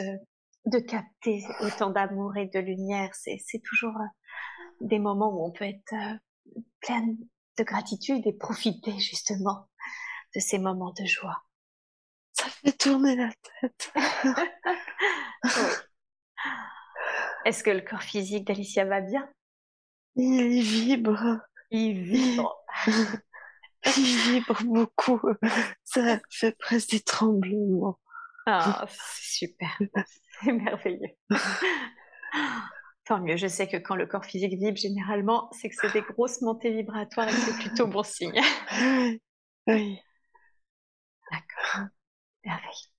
de capter autant d'amour et de lumière. C'est c'est toujours euh, des moments où on peut être euh, plein de gratitude et profiter justement de ces moments de joie. Tourner la tête. Oui. Est-ce que le corps physique d'Alicia va bien? Il vibre. Il vibre. Il vibre beaucoup. Ça fait presque des tremblements. Ah, c'est super. C'est merveilleux. Tant mieux, je sais que quand le corps physique vibre, généralement, c'est que c'est des grosses montées vibratoires et c'est plutôt bon signe. Oui. D'accord. Merveilleux.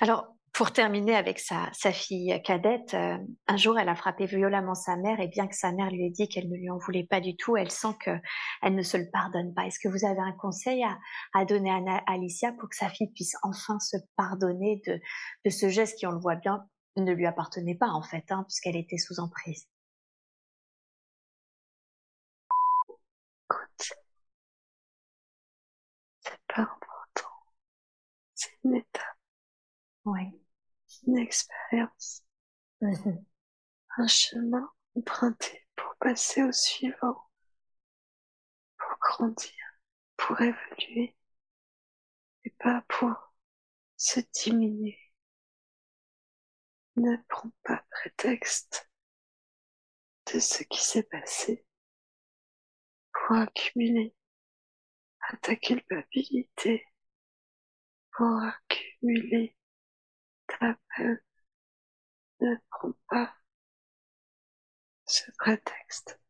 Alors, pour terminer avec sa, fille cadette, euh, un jour, elle a frappé violemment sa mère et bien que sa mère lui ait dit qu'elle ne lui en voulait pas du tout, elle sent qu'elle ne se le pardonne pas. Est-ce que vous avez un conseil à, donner à Alicia pour que sa fille puisse enfin se pardonner de, ce geste qui, on le voit bien, ne lui appartenait pas en fait, hein, puisqu'elle était sous emprise? Écoute. C'est pas. C'est une étape, Oui. une expérience, Mhm. un chemin emprunté pour passer au suivant, pour grandir, pour évoluer, et pas pour se diminuer. Ne prends pas prétexte de ce qui s'est passé pour accumuler à ta culpabilité, pour accumuler ta peine. Ne prends pas ce prétexte.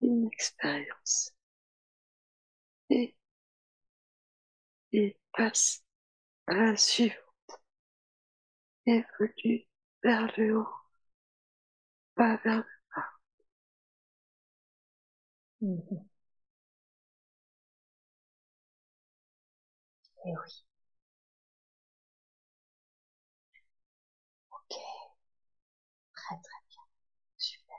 Une expérience. Et, passe à la suivante. Évolue vers le haut, pas vers le Mhm. Et oui. Ok. Très très bien. Super.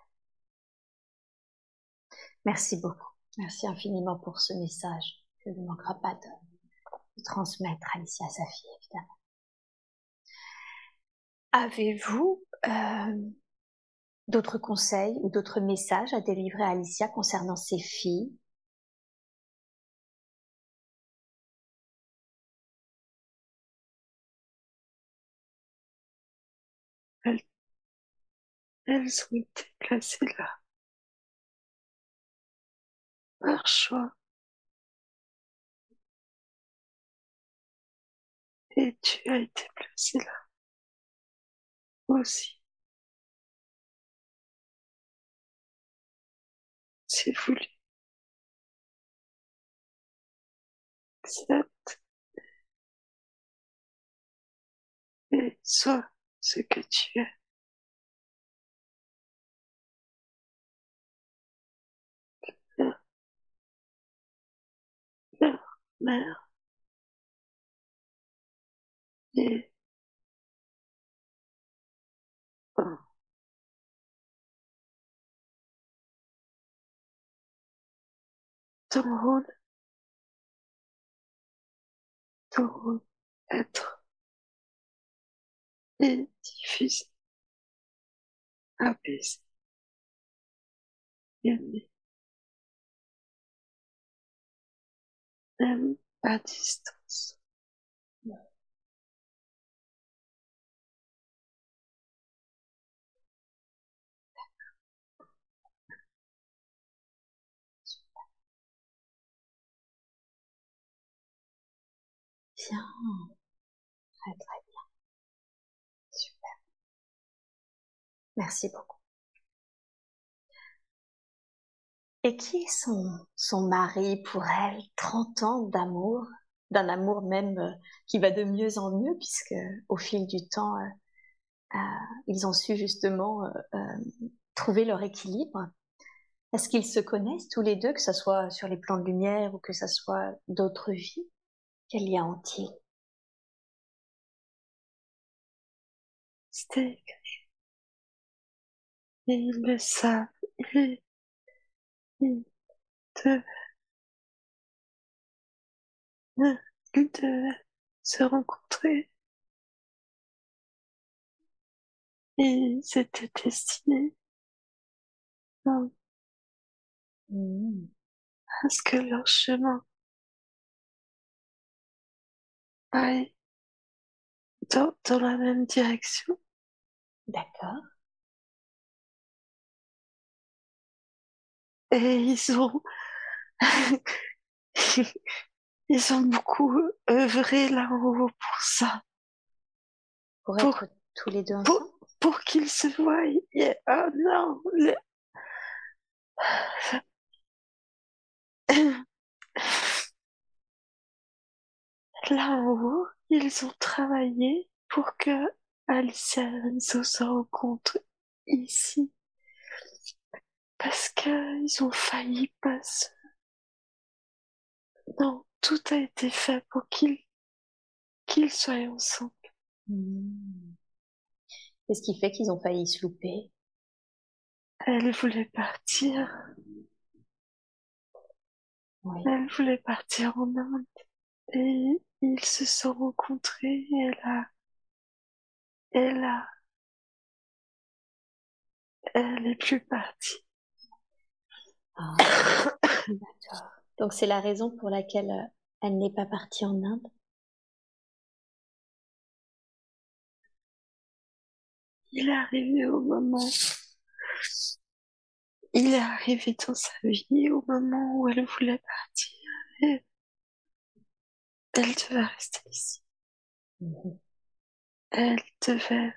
Merci beaucoup. Merci infiniment pour ce message que ne manquera pas de, transmettre Alicia à sa fille, évidemment. Avez-vous euh, d'autres conseils ou d'autres messages à délivrer à Alicia concernant ses filles? Elles, ont été placées là par choix. Et tu as été placé là aussi. C'est voulu. Accepte et sois ce que tu es. Mère, mère. Et oh. ton rôle, ton rôle, être et diffuser, apaiser, aimer, même à distance. Bien. Merci beaucoup. Et qui est son, son mari pour elle? 30 ans d'amour, d'un amour même euh, qui va de mieux en mieux puisque au fil du temps, euh, euh, ils ont su justement trouver leur équilibre. Est-ce qu'ils se connaissent tous les deux, que ce soit sur les plans de lumière ou que ce soit d'autres vies? Quel lien ont-ils Ils le savent. Ils, ils devaient, ils devaient se rencontrer. Ils étaient destinés. Non. Mmh. à ce que leur chemin aille dans, dans la même direction. D'accord. Et ils ont, ils ont beaucoup œuvré là en haut pour ça. Pour Pour- être tous les deux ensemble? Pour, pour qu'ils se voient. Et, oh non, le- là en haut, ils ont travaillé pour que et Renzo se rencontrent ici. Parce que ils ont failli pas se... Non, tout a été fait pour qu'ils qu'ils soient ensemble. Mmh. Qu'est-ce qui fait qu'ils ont failli se louper Elle voulait partir. Oui. Elle voulait partir en Inde. Et ils se sont rencontrés et elle a... Elle a... Elle est plus partie. Ah, D'accord. Donc c'est la raison pour laquelle euh, elle n'est pas partie en Inde? Il est arrivé au moment... Il est arrivé dans sa vie au moment où elle voulait partir. Et elle devait rester ici. Mhm. Elle devait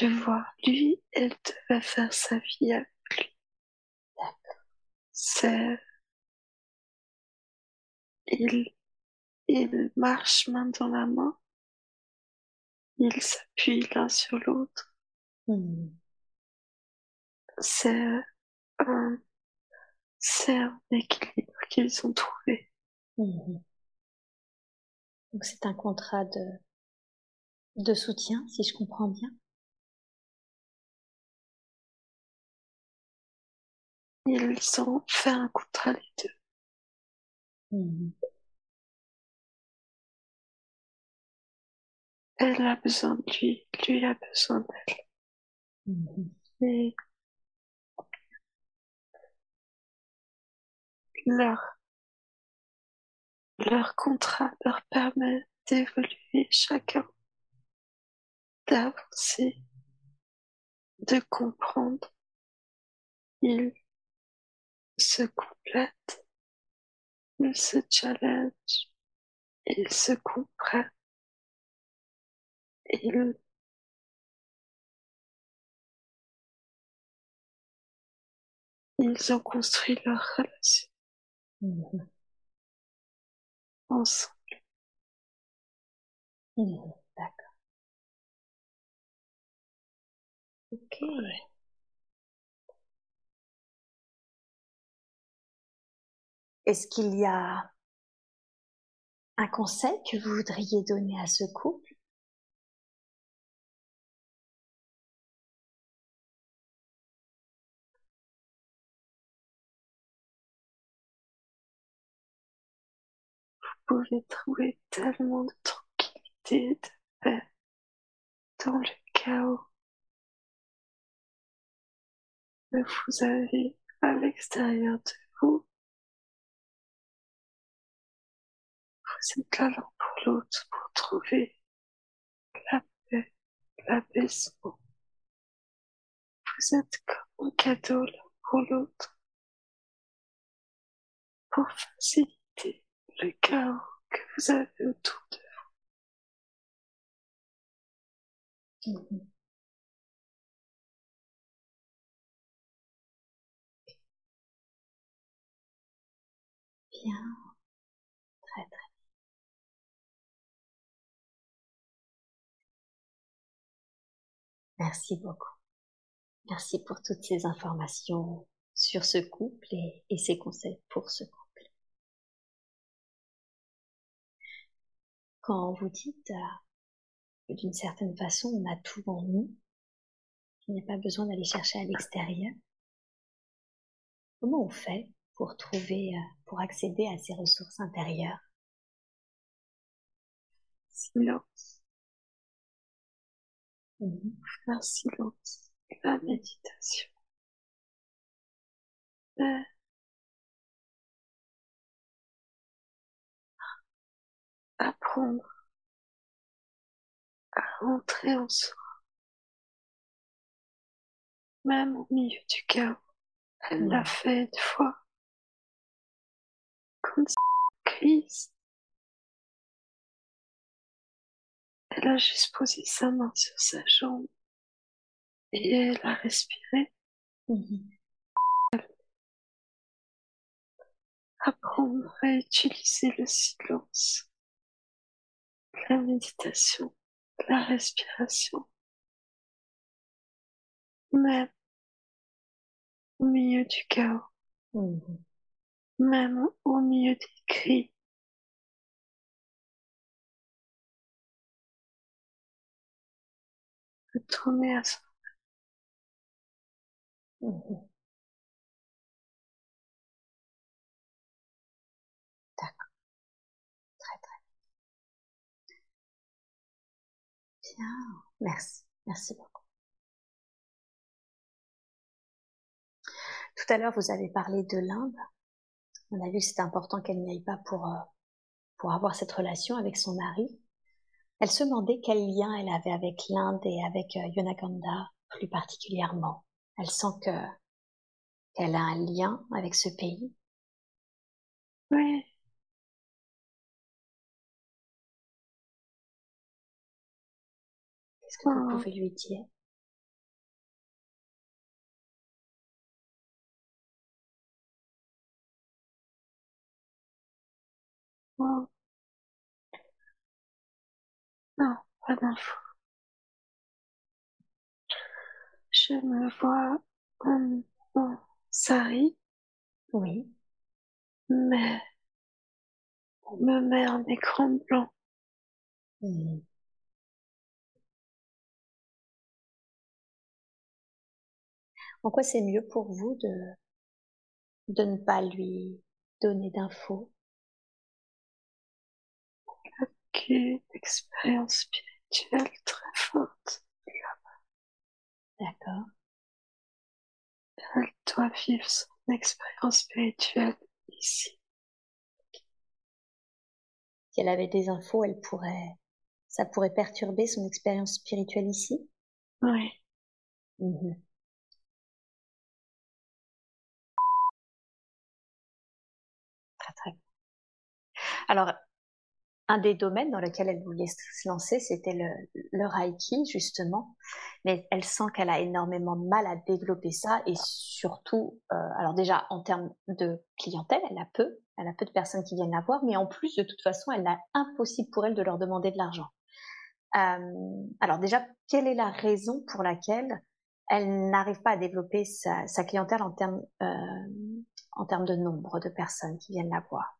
le voir. Lui, elle devait faire sa vie avec. C'est... Il... Il marche main dans la main. Ils s'appuient l'un sur l'autre. Mhm. C'est un... C'est un équilibre qu'ils ont trouvé. Mhm. Donc c'est un contrat de, de soutien, si je comprends bien. Ils ont fait un contrat les deux. Mhm. Elle a besoin de lui, lui a besoin d'elle. Mhm. Et leur, leur contrat leur permet d'évoluer chacun, d'avancer, de comprendre. Ils se complètent, ils se challengent, ils se comprennent. Ils Ils ont construit leur relation Mhm. ensemble. Mhm. D'accord. Ok. Est-ce qu'il y a un conseil que vous voudriez donner à ce couple? Vous pouvez trouver tellement de tranquillité, de paix dans le chaos que vous avez à l'extérieur de vous. Vous êtes là l'un pour l'autre pour trouver la paix, l'apaisement. Vous êtes comme un cadeau l'un pour l'autre pour faciliter le chaos que vous avez autour de Mhm. Bien. Merci beaucoup. Merci pour toutes ces informations sur ce couple et, et ces conseils pour ce couple. Quand vous dites euh, que d'une certaine façon on a tout en nous, qu'il n'y a pas besoin d'aller chercher à l'extérieur, comment on fait pour trouver, euh, pour accéder à ces ressources intérieures? Silence, Faire silence, la méditation. Apprendre à rentrer en soi, même au milieu du chaos. Elle l'a Mhm. fait une fois. Une crise, elle a juste posé sa main sur sa jambe et elle a respiré. Mhm. Apprendre à utiliser le silence, la méditation, la respiration, même au milieu du chaos, Mhm. même au milieu des cris. Mhm. D'accord. Très très bien. Merci. Merci beaucoup. Tout à l'heure, vous avez parlé de l'Inde. On a vu que important qu'elle n'y aille pas euh, pour avoir cette relation avec son mari. Elle se demandait quel lien elle avait avec l'Inde et avec euh, Yonaganda plus particulièrement. Elle sent que qu'elle a un lien avec ce pays. Oui, Qu'est-ce que vous pouvez lui dire? Oh. Non, pas d'infos. Je me vois en, en sari, Oui. mais on me met un écran blanc. En quoi c'est mieux pour vous de, de ne pas lui donner d'infos? Ok, expérience spirituelle très forte. D'accord. Elle doit vivre son expérience spirituelle ici. Si elle avait des infos, elle pourrait, ça pourrait perturber son expérience spirituelle ici? Oui. Mhm. Très très bien. Alors, un des domaines dans lequel elle voulait se lancer, c'était le, le Reiki, justement. Mais elle sent qu'elle a énormément de mal à développer ça et surtout, euh, alors déjà, en termes de clientèle, elle a peu, elle a peu de personnes qui viennent la voir, mais en plus, de toute façon, elle a impossible pour elle de leur demander de l'argent. Euh, alors déjà, quelle est la raison pour laquelle elle n'arrive pas à développer sa, clientèle en termes, euh, en termes de nombre de personnes qui viennent la voir?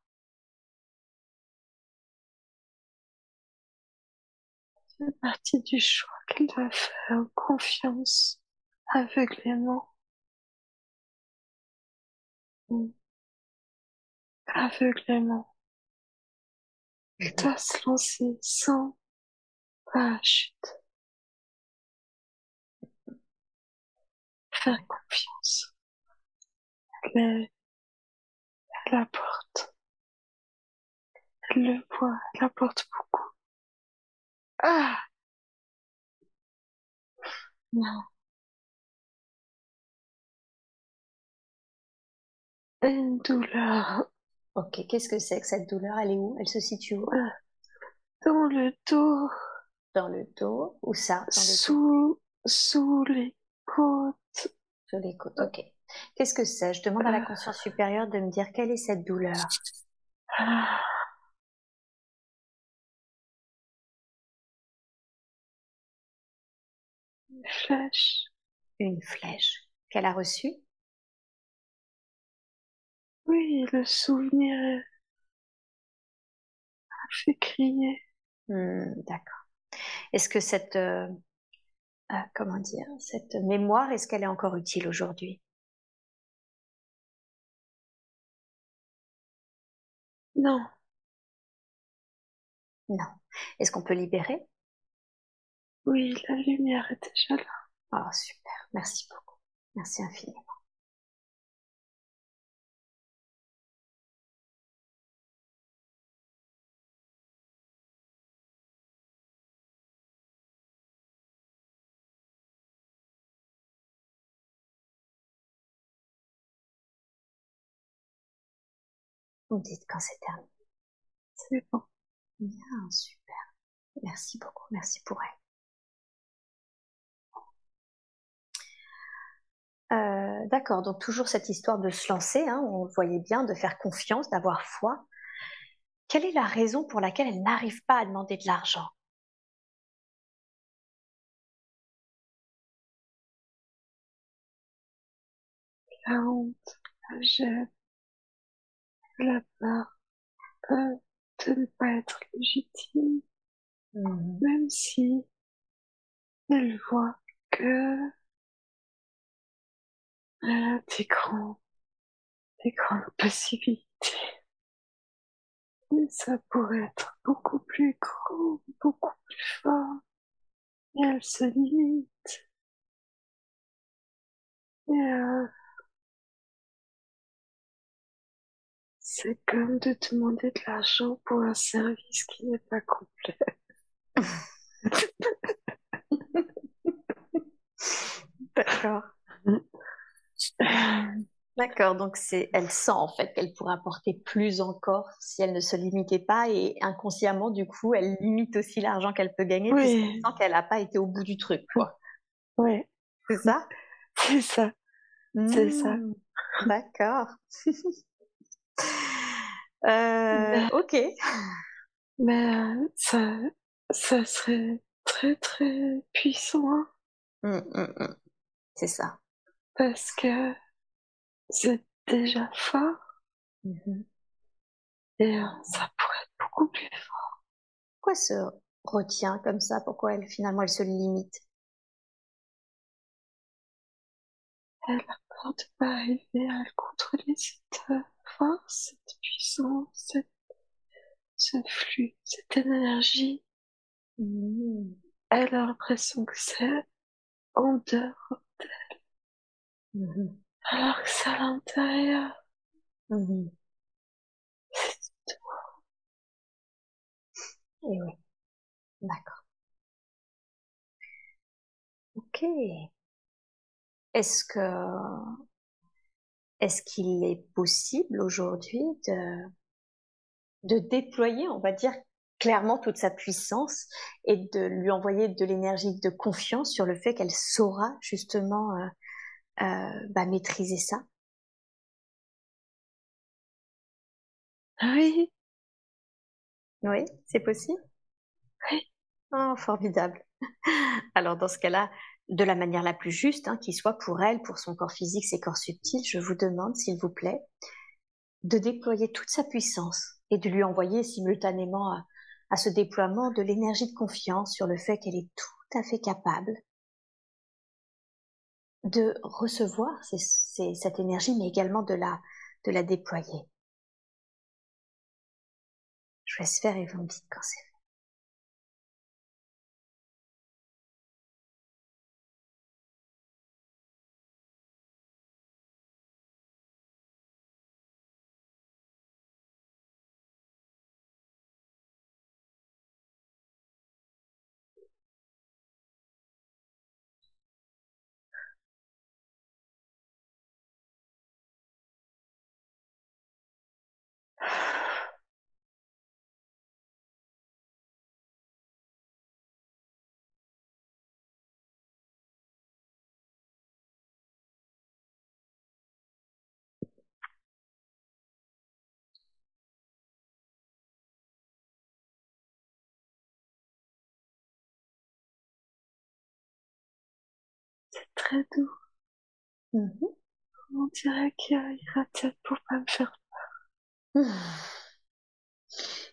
C'est partie du choix qu'elle doit faire confiance aveuglément. Mm. Aveuglément. Elle doit se lancer sans parachute. Faire confiance. Elle est à la. Elle le voit, elle apporte beaucoup. Ah! Non. Une douleur Ok, qu'est-ce que c'est que cette douleur? Elle est où? Elle se situe où? Dans le dos, Dans le dos? Où ça? Dans le dos sous, sous les côtes. Sur les côtes, ok. Qu'est-ce que c'est? Je demande à la conscience supérieure de me dire quelle est cette douleur. Ah. Une flèche. Une flèche qu'elle a reçue Oui, le souvenir a fait crier. D'accord. Est-ce que cette, euh, euh, comment dire, cette mémoire, est-ce qu'elle est encore utile aujourd'hui? Non, Non. Est-ce qu'on peut libérer? Oui, la lumière est déjà là. Oh, super. Merci beaucoup. Merci infiniment. Vous me dites quand c'est terminé. C'est bon. Bien, super. Merci beaucoup. Merci pour elle. Euh, D'accord, donc toujours cette histoire de se lancer, hein, on le voyait bien, de faire confiance, d'avoir foi. Quelle est la raison pour laquelle elle n'arrive pas à demander de l'argent? La honte, la gêne, la peur euh, de ne pas être légitime, même si elle voit que des grands, des grandes possibilités. Mais ça pourrait être beaucoup plus grand, beaucoup plus fort. Et elle se limite. Et euh, c'est comme de demander de l'argent pour un service qui n'est pas complet. D'accord. D'accord, donc c'est, elle sent en fait qu'elle pourrait apporter plus encore si elle ne se limitait pas et inconsciemment du coup elle limite aussi l'argent qu'elle peut gagner Oui. puisqu'elle sent qu'elle n'a pas été au bout du truc quoi. Ouais, C'est ça? C'est ça. C'est ça. Hmm, D'accord. Euh, ok. Mais euh, ça, ça serait très très puissant hein, hmm, hmm. C'est ça. Parce que c'est déjà fort Mhm. et euh, ça pourrait être beaucoup plus fort. Pourquoi elle se retient comme ça? Pourquoi elle finalement elle se limite? Elle a peur de pas arriver à le contrôler, cette force, cette puissance, cette, ce flux, cette énergie. Mmh. Elle a l'impression que c'est en dehors Mmh. alors que c'est à l'intérieur. Mmh. C'est tout. Et oui. D'accord. Ok. Est-ce que est-ce qu'il est possible aujourd'hui de de déployer, on va dire clairement toute sa puissance et de lui envoyer de l'énergie de confiance sur le fait qu'elle saura justement euh, bah, maîtriser ça. Oui, Oui, c'est possible. oui, Oh, formidable. Alors dans ce cas-là, de la manière la plus juste, hein, qui soit pour elle, pour son corps physique, ses corps subtils, je vous demande, s'il vous plaît, de déployer toute sa puissance et de lui envoyer simultanément à, à ce déploiement de l'énergie de confiance sur le fait qu'elle est tout à fait capable de recevoir cette énergie, mais également de la, de la déployer. Je vous laisse faire et vous me dites quand c'est très doux. Mhm. On dirait qu'il irradiate pour pas me faire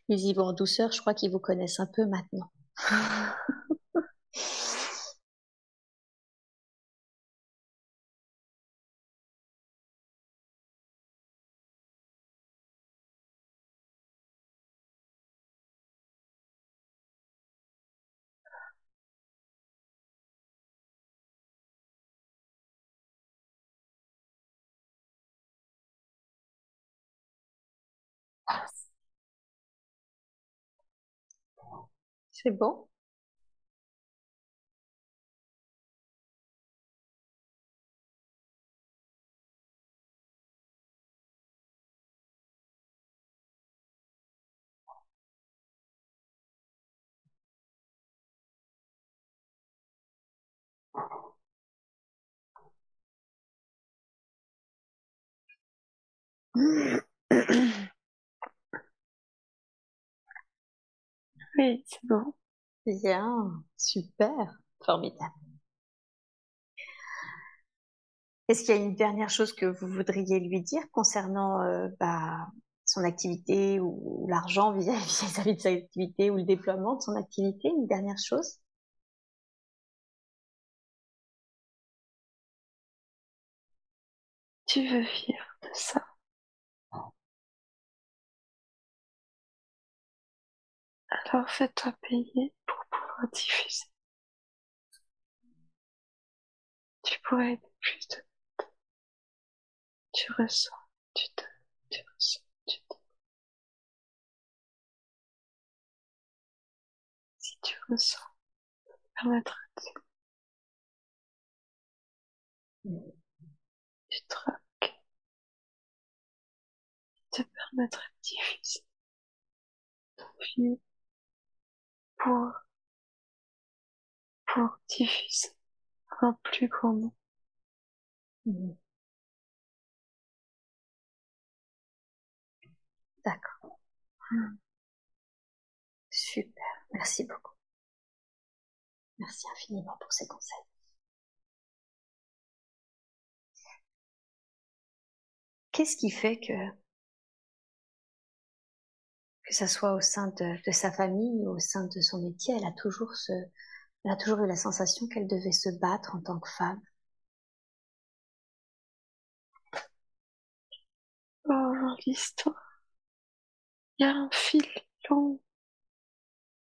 Ils y vont en douceur, je crois qu'ils vous connaissent un peu maintenant. C'est bon Oui, c'est bon. Bien, super, formidable. Est-ce qu'il y a une dernière chose que vous voudriez lui dire concernant euh, bah, son activité ou l'argent vis-à-vis vis-à-vis de sa activité ou le déploiement de son activité Une dernière chose? Tu veux vivre de ça? Alors fais-toi payer pour pouvoir diffuser. Tu pourrais aider plus de Tu ressens, tu donnes, tu ressens, tu donnes. Si tu ressens, ça te permettra de... Tu troques. Ça te permettra de diffuser ton vie pour, pour diffuser un plus grand nombre. Mhm. D'accord. Hmm. Super, merci beaucoup. Merci infiniment pour ces conseils. Qu'est-ce qui fait que que ça soit au sein de, sa famille, ou au sein de son métier, elle a toujours ce, eu la sensation qu'elle devait se battre en tant que femme. Oh, l'histoire. Il y a un fil long.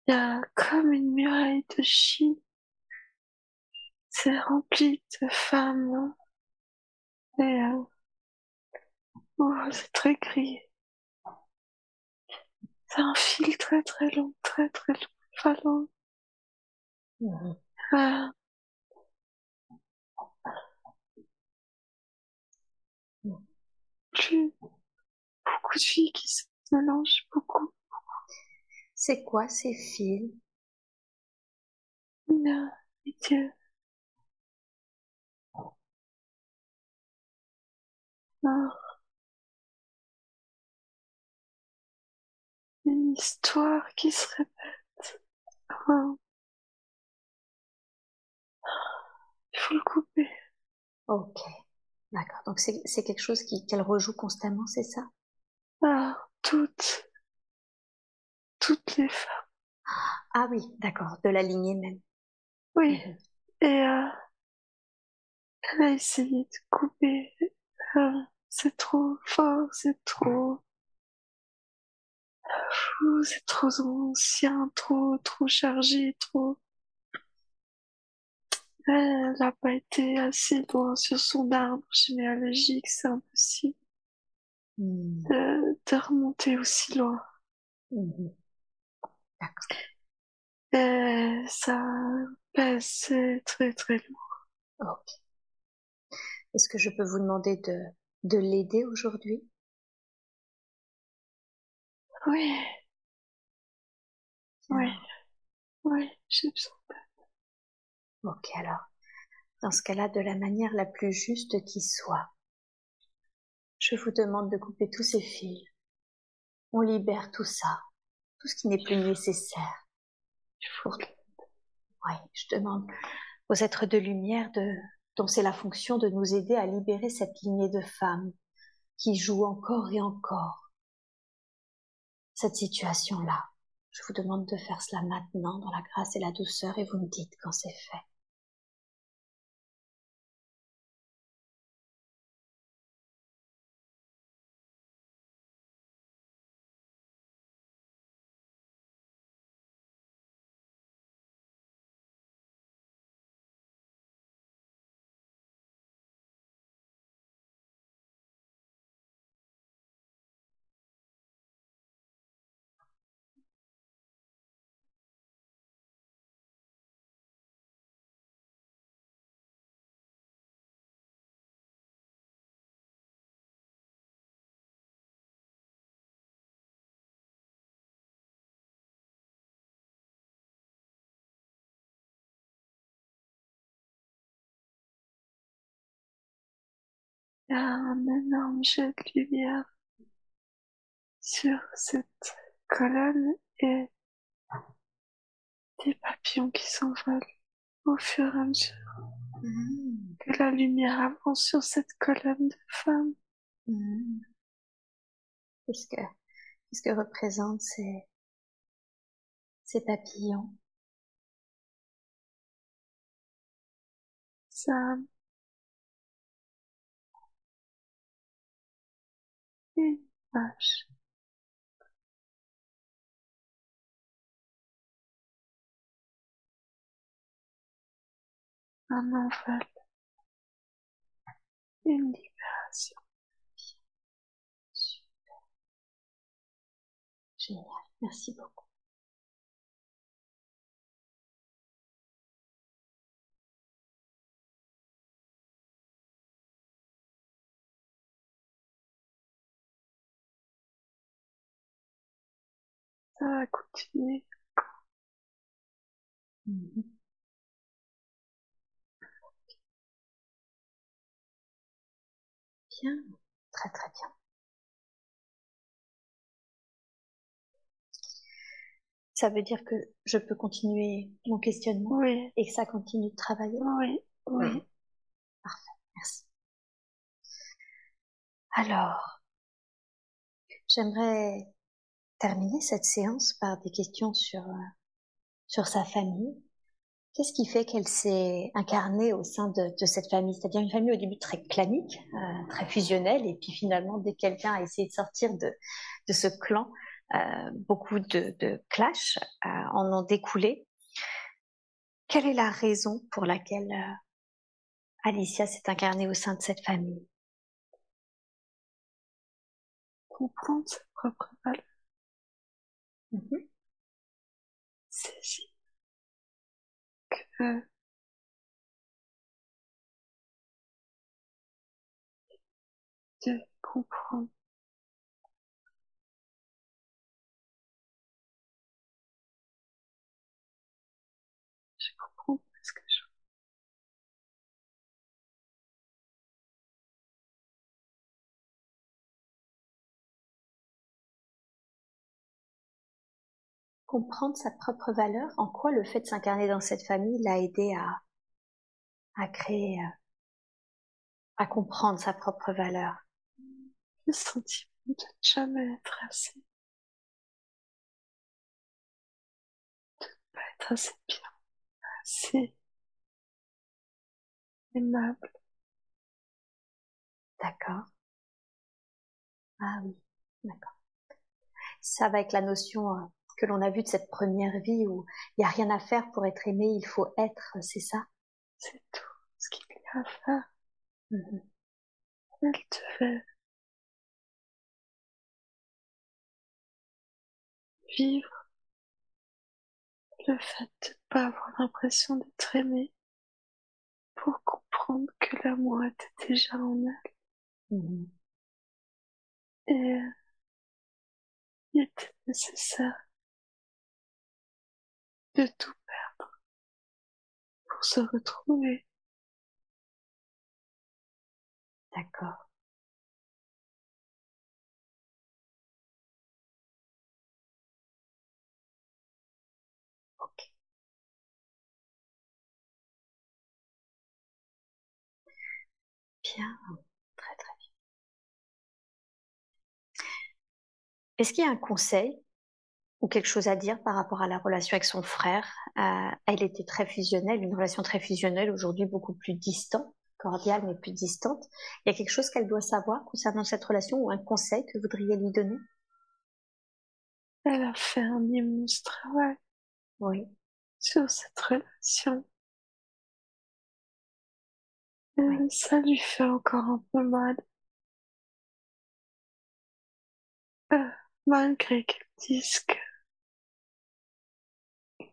Il y a comme une muraille de Chine. C'est rempli de femmes. Et, euh, oh, c'est très gris. C'est un fil très très long, très très long, pas long. Ah. Plus beaucoup de filles qui se mélangent, beaucoup. C'est quoi ces fils? Non, et Dieu. Ah. Une histoire qui se répète. Il faut le couper. Ok, d'accord. Donc c'est quelque chose qu'elle rejoue constamment, c'est ça? Ah, toutes, toutes les femmes. Ah oui, d'accord, de la lignée même. Oui. Mhm. Et euh, elle a essayé de couper. Euh, c'est trop fort, c'est trop. C'est trop ancien, trop, trop chargé, trop. Elle n'a pas été assez loin sur son arbre généalogique, c'est impossible Mhm. de, de remonter aussi loin. Mhm. D'accord. Et ça pèse, très très lourd. Est-ce que je peux vous demander de, de l'aider aujourd'hui? Oui, oui, oui, j'ai besoin. Ok, alors, dans ce cas-là, de la manière la plus juste qui soit, je vous demande de couper tous ces fils. On libère tout ça, tout ce qui n'est plus nécessaire. Il faut que Oui, je demande aux êtres de lumière de, dont c'est la fonction de nous aider à libérer cette lignée de femmes qui jouent encore et encore cette situation-là. Je vous demande de faire cela maintenant dans la grâce et la douceur et vous me dites quand c'est fait. A un énorme jet de lumière sur cette colonne et des papillons qui s'envolent au fur et à mesure Mmh. que la lumière avance sur cette colonne de femmes. Mmh. Qu'est-ce que, qu'est-ce que représentent ces, ces papillons? Ça vache. Un envol. Une libération. Génial, merci beaucoup. Ça va continuer. Mhm. Bien, très très bien. Ça veut dire que je peux continuer mon questionnement Oui, et que ça continue de travailler? Oui, oui. Mhm. Parfait, merci. Alors, j'aimerais terminer cette séance par des questions sur, euh, sur sa famille. Qu'est-ce qui fait qu'elle s'est incarnée au sein de, cette famille? C'est-à-dire une famille au début très clanique, euh, très fusionnelle, et puis finalement, dès que quelqu'un a essayé de sortir de, de ce clan, euh, beaucoup de, de clashs en ont découlé. Quelle est la raison pour laquelle Alicia s'est incarnée au sein de cette famille? Comprendre propre valeur. Mm-hmm. Saisir que de comprendre comprendre sa propre valeur, en quoi le fait de s'incarner dans cette famille l'a aidé à, à créer, euh, à comprendre sa propre valeur. Le sentiment de ne jamais être assez. De ne pas être assez bien, assez aimable. D'accord. Ah oui, d'accord. Ça va avec la notion euh, que l'on a vu de cette première vie où il n'y a rien à faire pour être aimé, il faut être, c'est ça? C'est tout ce qu'il y a à faire. Mm-hmm. Elle te fait vivre le fait de ne pas avoir l'impression d'être aimé pour comprendre que l'amour était déjà en elle. Mm-hmm. Et il était nécessaire de tout perdre pour se retrouver. D'accord. Ok. Bien, très très bien. Est-ce qu'il y a un conseil ou quelque chose à dire par rapport à la relation avec son frère. Euh, elle était très fusionnelle, une relation très fusionnelle, aujourd'hui beaucoup plus distante, cordiale mais plus distante. Il y a quelque chose qu'elle doit savoir concernant cette relation ou un conseil que vous voudriez lui donner? Elle a fait un immense travail. Oui. Sur cette relation. Ça lui fait encore un peu mal. Euh, malgré qu'elle dise que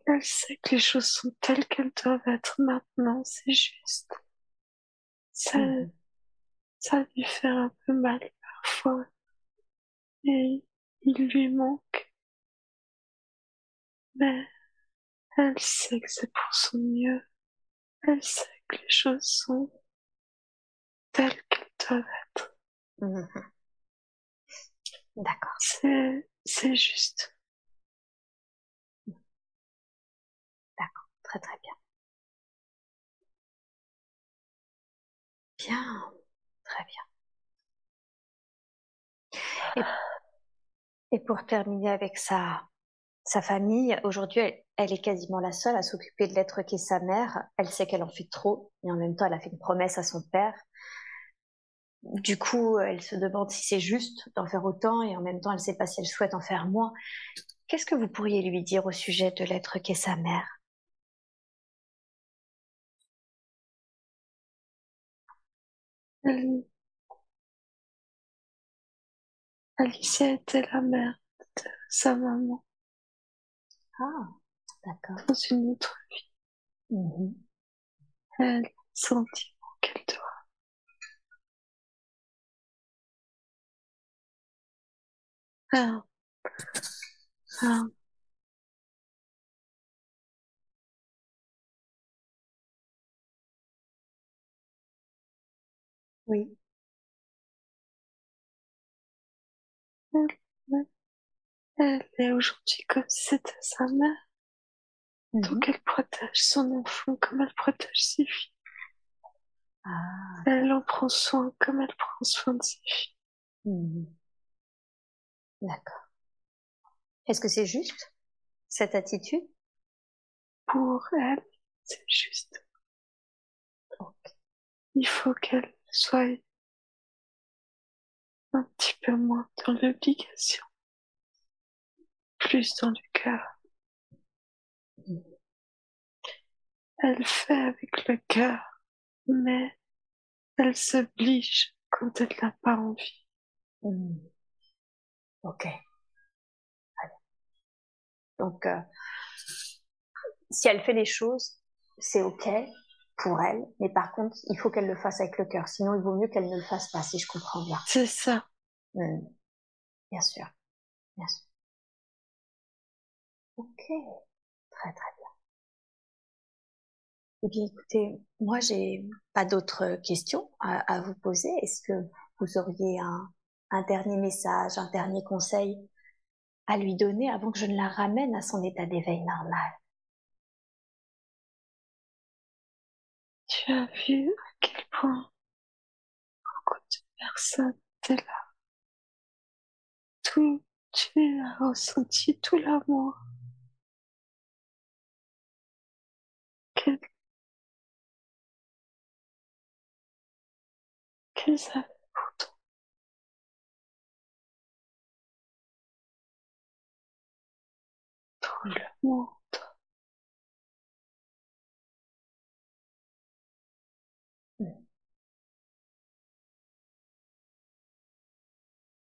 elle sait que les choses sont telles qu'elles doivent être maintenant, c'est juste. Ça, mm-hmm. ça lui fait un peu mal parfois. Et il lui manque. Mais elle sait que c'est pour son mieux. Elle sait que les choses sont telles qu'elles doivent être. Mm-hmm. D'accord. C'est, c'est juste. Très très bien. Bien, très bien. Et, pour terminer avec sa, sa famille, aujourd'hui, elle, est quasiment la seule à s'occuper de l'être qu'est sa mère. Elle sait qu'elle en fait trop, et en même temps, elle a fait une promesse à son père. Du coup, elle se demande si c'est juste d'en faire autant, et en même temps, elle ne sait pas si elle souhaite en faire moins. Qu'est-ce que vous pourriez lui dire au sujet de l'être qu'est sa mère? Alicia était la mère de sa maman. Ah, d'accord. Dans une autre vie. Mm-hmm. Elle sentit qu'elle doit. Ah. Ah. Oui. Elle est aujourd'hui comme si c'était sa mère. Donc mhm. elle protège son enfant comme elle protège ses filles. Ah. Elle en prend soin comme elle prend soin de ses filles. Mhm. D'accord. Est-ce que c'est juste, cette attitude? Pour elle, C'est juste. Il faut qu'elle soit un petit peu moins dans l'obligation, plus dans le cœur. Elle fait avec le cœur, mais elle s'oblige quand elle n'a pas envie. Hmm. Ok. Donc, euh, si elle fait les choses, c'est ok pour elle, mais par contre, il faut qu'elle le fasse avec le cœur. Sinon, il vaut mieux qu'elle ne le fasse pas, si je comprends bien. C'est ça. Hmm. Bien sûr. Bien sûr. Ok. Très, très bien. Eh bien, écoutez, moi, j'ai pas d'autres questions à, vous poser. Est-ce que vous auriez un, un dernier message, un dernier conseil à lui donner avant que je ne la ramène à son état d'éveil normal? Tu as vu à quel point beaucoup de personnes étaient là. Tout, tu as ressenti tout l'amour. Qu'elles avaient pour toi. Tout l'amour.